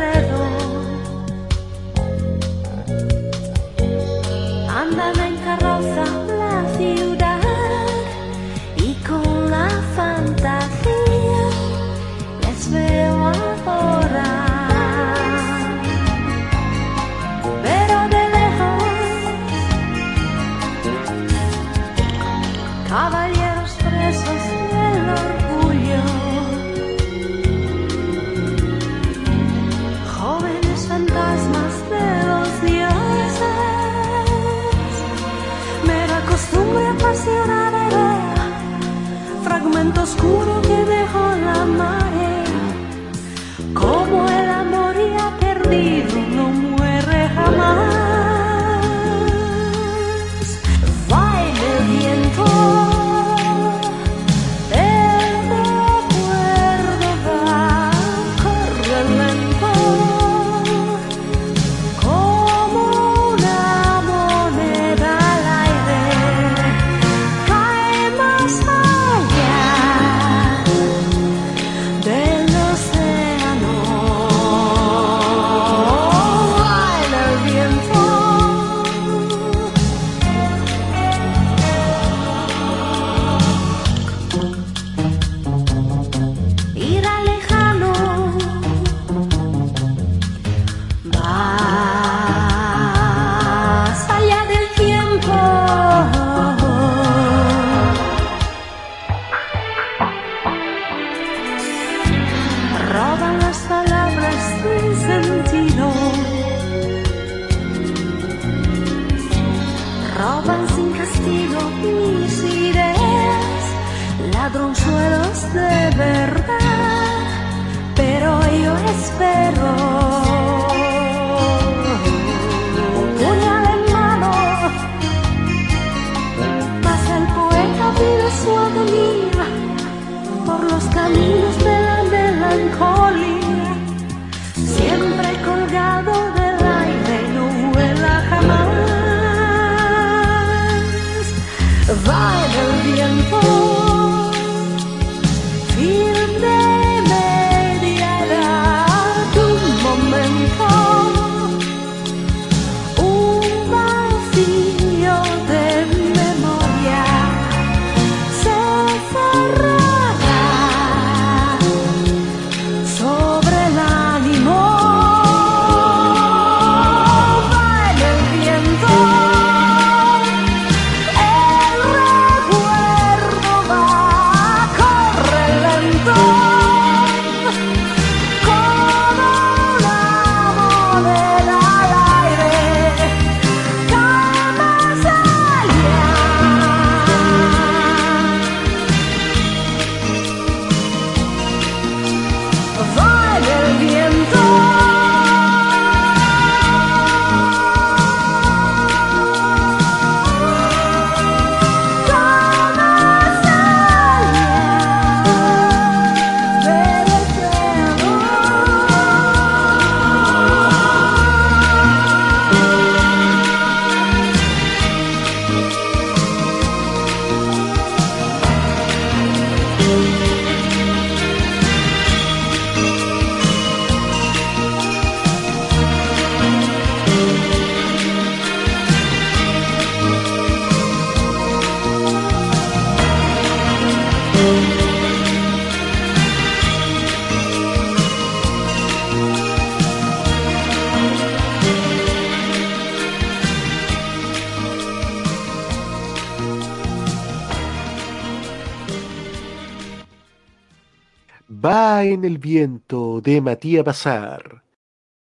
de Matías Bazar.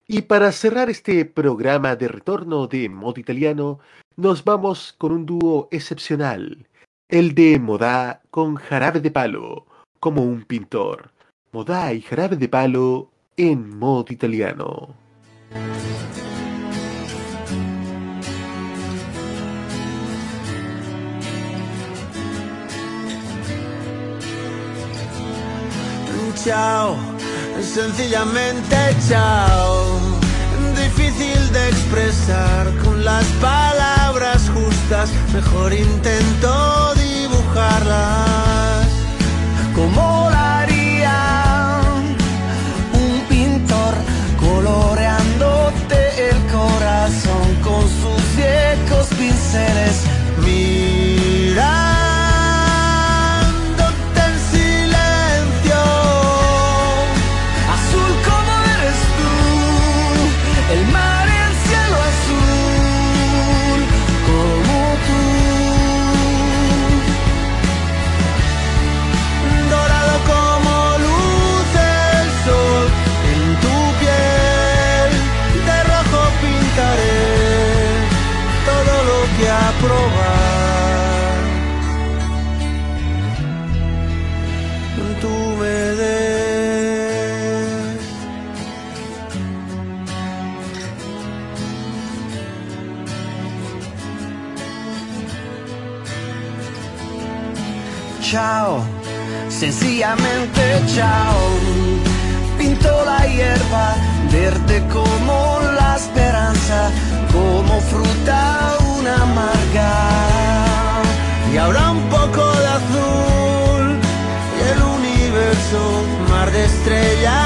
Y para cerrar este programa de retorno de modo italiano, nos vamos con un dúo excepcional, el de Modá con Jarabe de Palo, como un pintor. Modá y Jarabe de Palo en modo italiano. Ciao, sencillamente ciao. Difícil de expresar con las palabras justas, mejor intento dibujarlas. Como la haría un pintor coloreándote el corazón con sus viejos pinceles. Mirándote Sencillamente ciao. Pinto la hierba verde como la esperanza, como fruta una amarga. Y ahora un poco de azul y el universo, mar de estrellas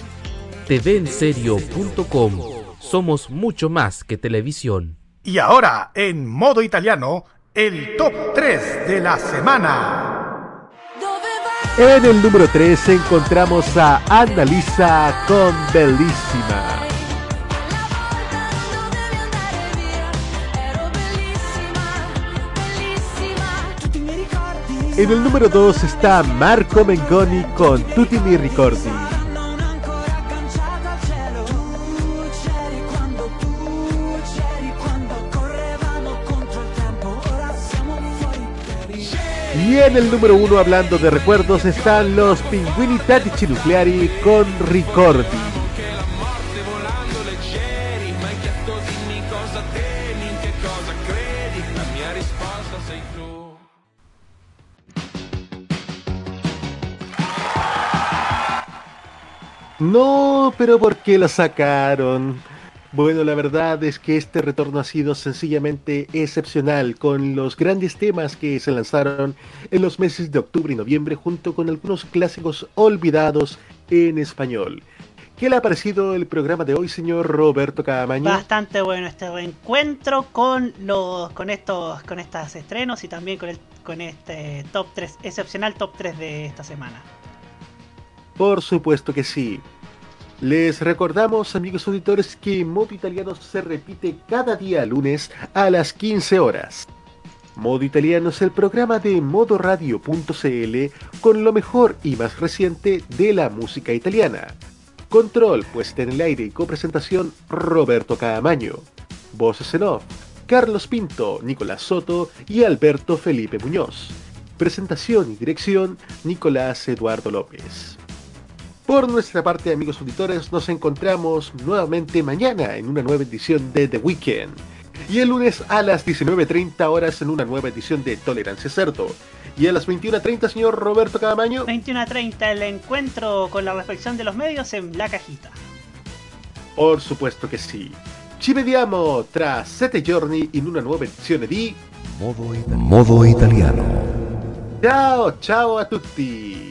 TVenserio.com Somos mucho más que televisión. Y ahora, en modo italiano, el top 3 de la semana. En el número 3 encontramos a Annalisa con Bellísima. En el número 2 está Marco Mengoni con Tutti mi ricordi. Y en el número 1 hablando de recuerdos están los Pinguini Tattici Nucleari con Ricordi. No, pero ¿por qué lo sacaron? Bueno, la verdad es que este retorno ha sido sencillamente excepcional con los grandes temas que se lanzaron en los meses de octubre y noviembre junto con algunos clásicos olvidados en español. ¿Qué le ha parecido el programa de hoy, señor Roberto Camaño? Bastante bueno este reencuentro con los con estos con estos estrenos y también con el con este top 3 excepcional top 3 de esta semana. Por supuesto que sí. Les recordamos, amigos auditores, que Modo Italiano se repite cada día lunes a las 15 horas. Modo Italiano es el programa de modoradio.cl con lo mejor y más reciente de la música italiana. Control, puesta en el aire y copresentación Roberto Caamaño. Voces en off, Carlos Pinto, Nicolás Soto y Alberto Felipe Muñoz. Presentación y dirección, Nicolás Eduardo López. Por nuestra parte, amigos auditores, nos encontramos nuevamente mañana en una nueva edición de The Weekend. Y el lunes a las 19.30 horas en una nueva edición de Tolerancia Cerdo. Y a las 21.30, señor Roberto Cadamaño. 21.30, el encuentro con la reflexión de los medios en La Cajita. Por supuesto que sí. Ci vediamo tra sette giorni in una nuova edizione di Modo Italiano. Modo italiano. Ciao, ciao a tutti.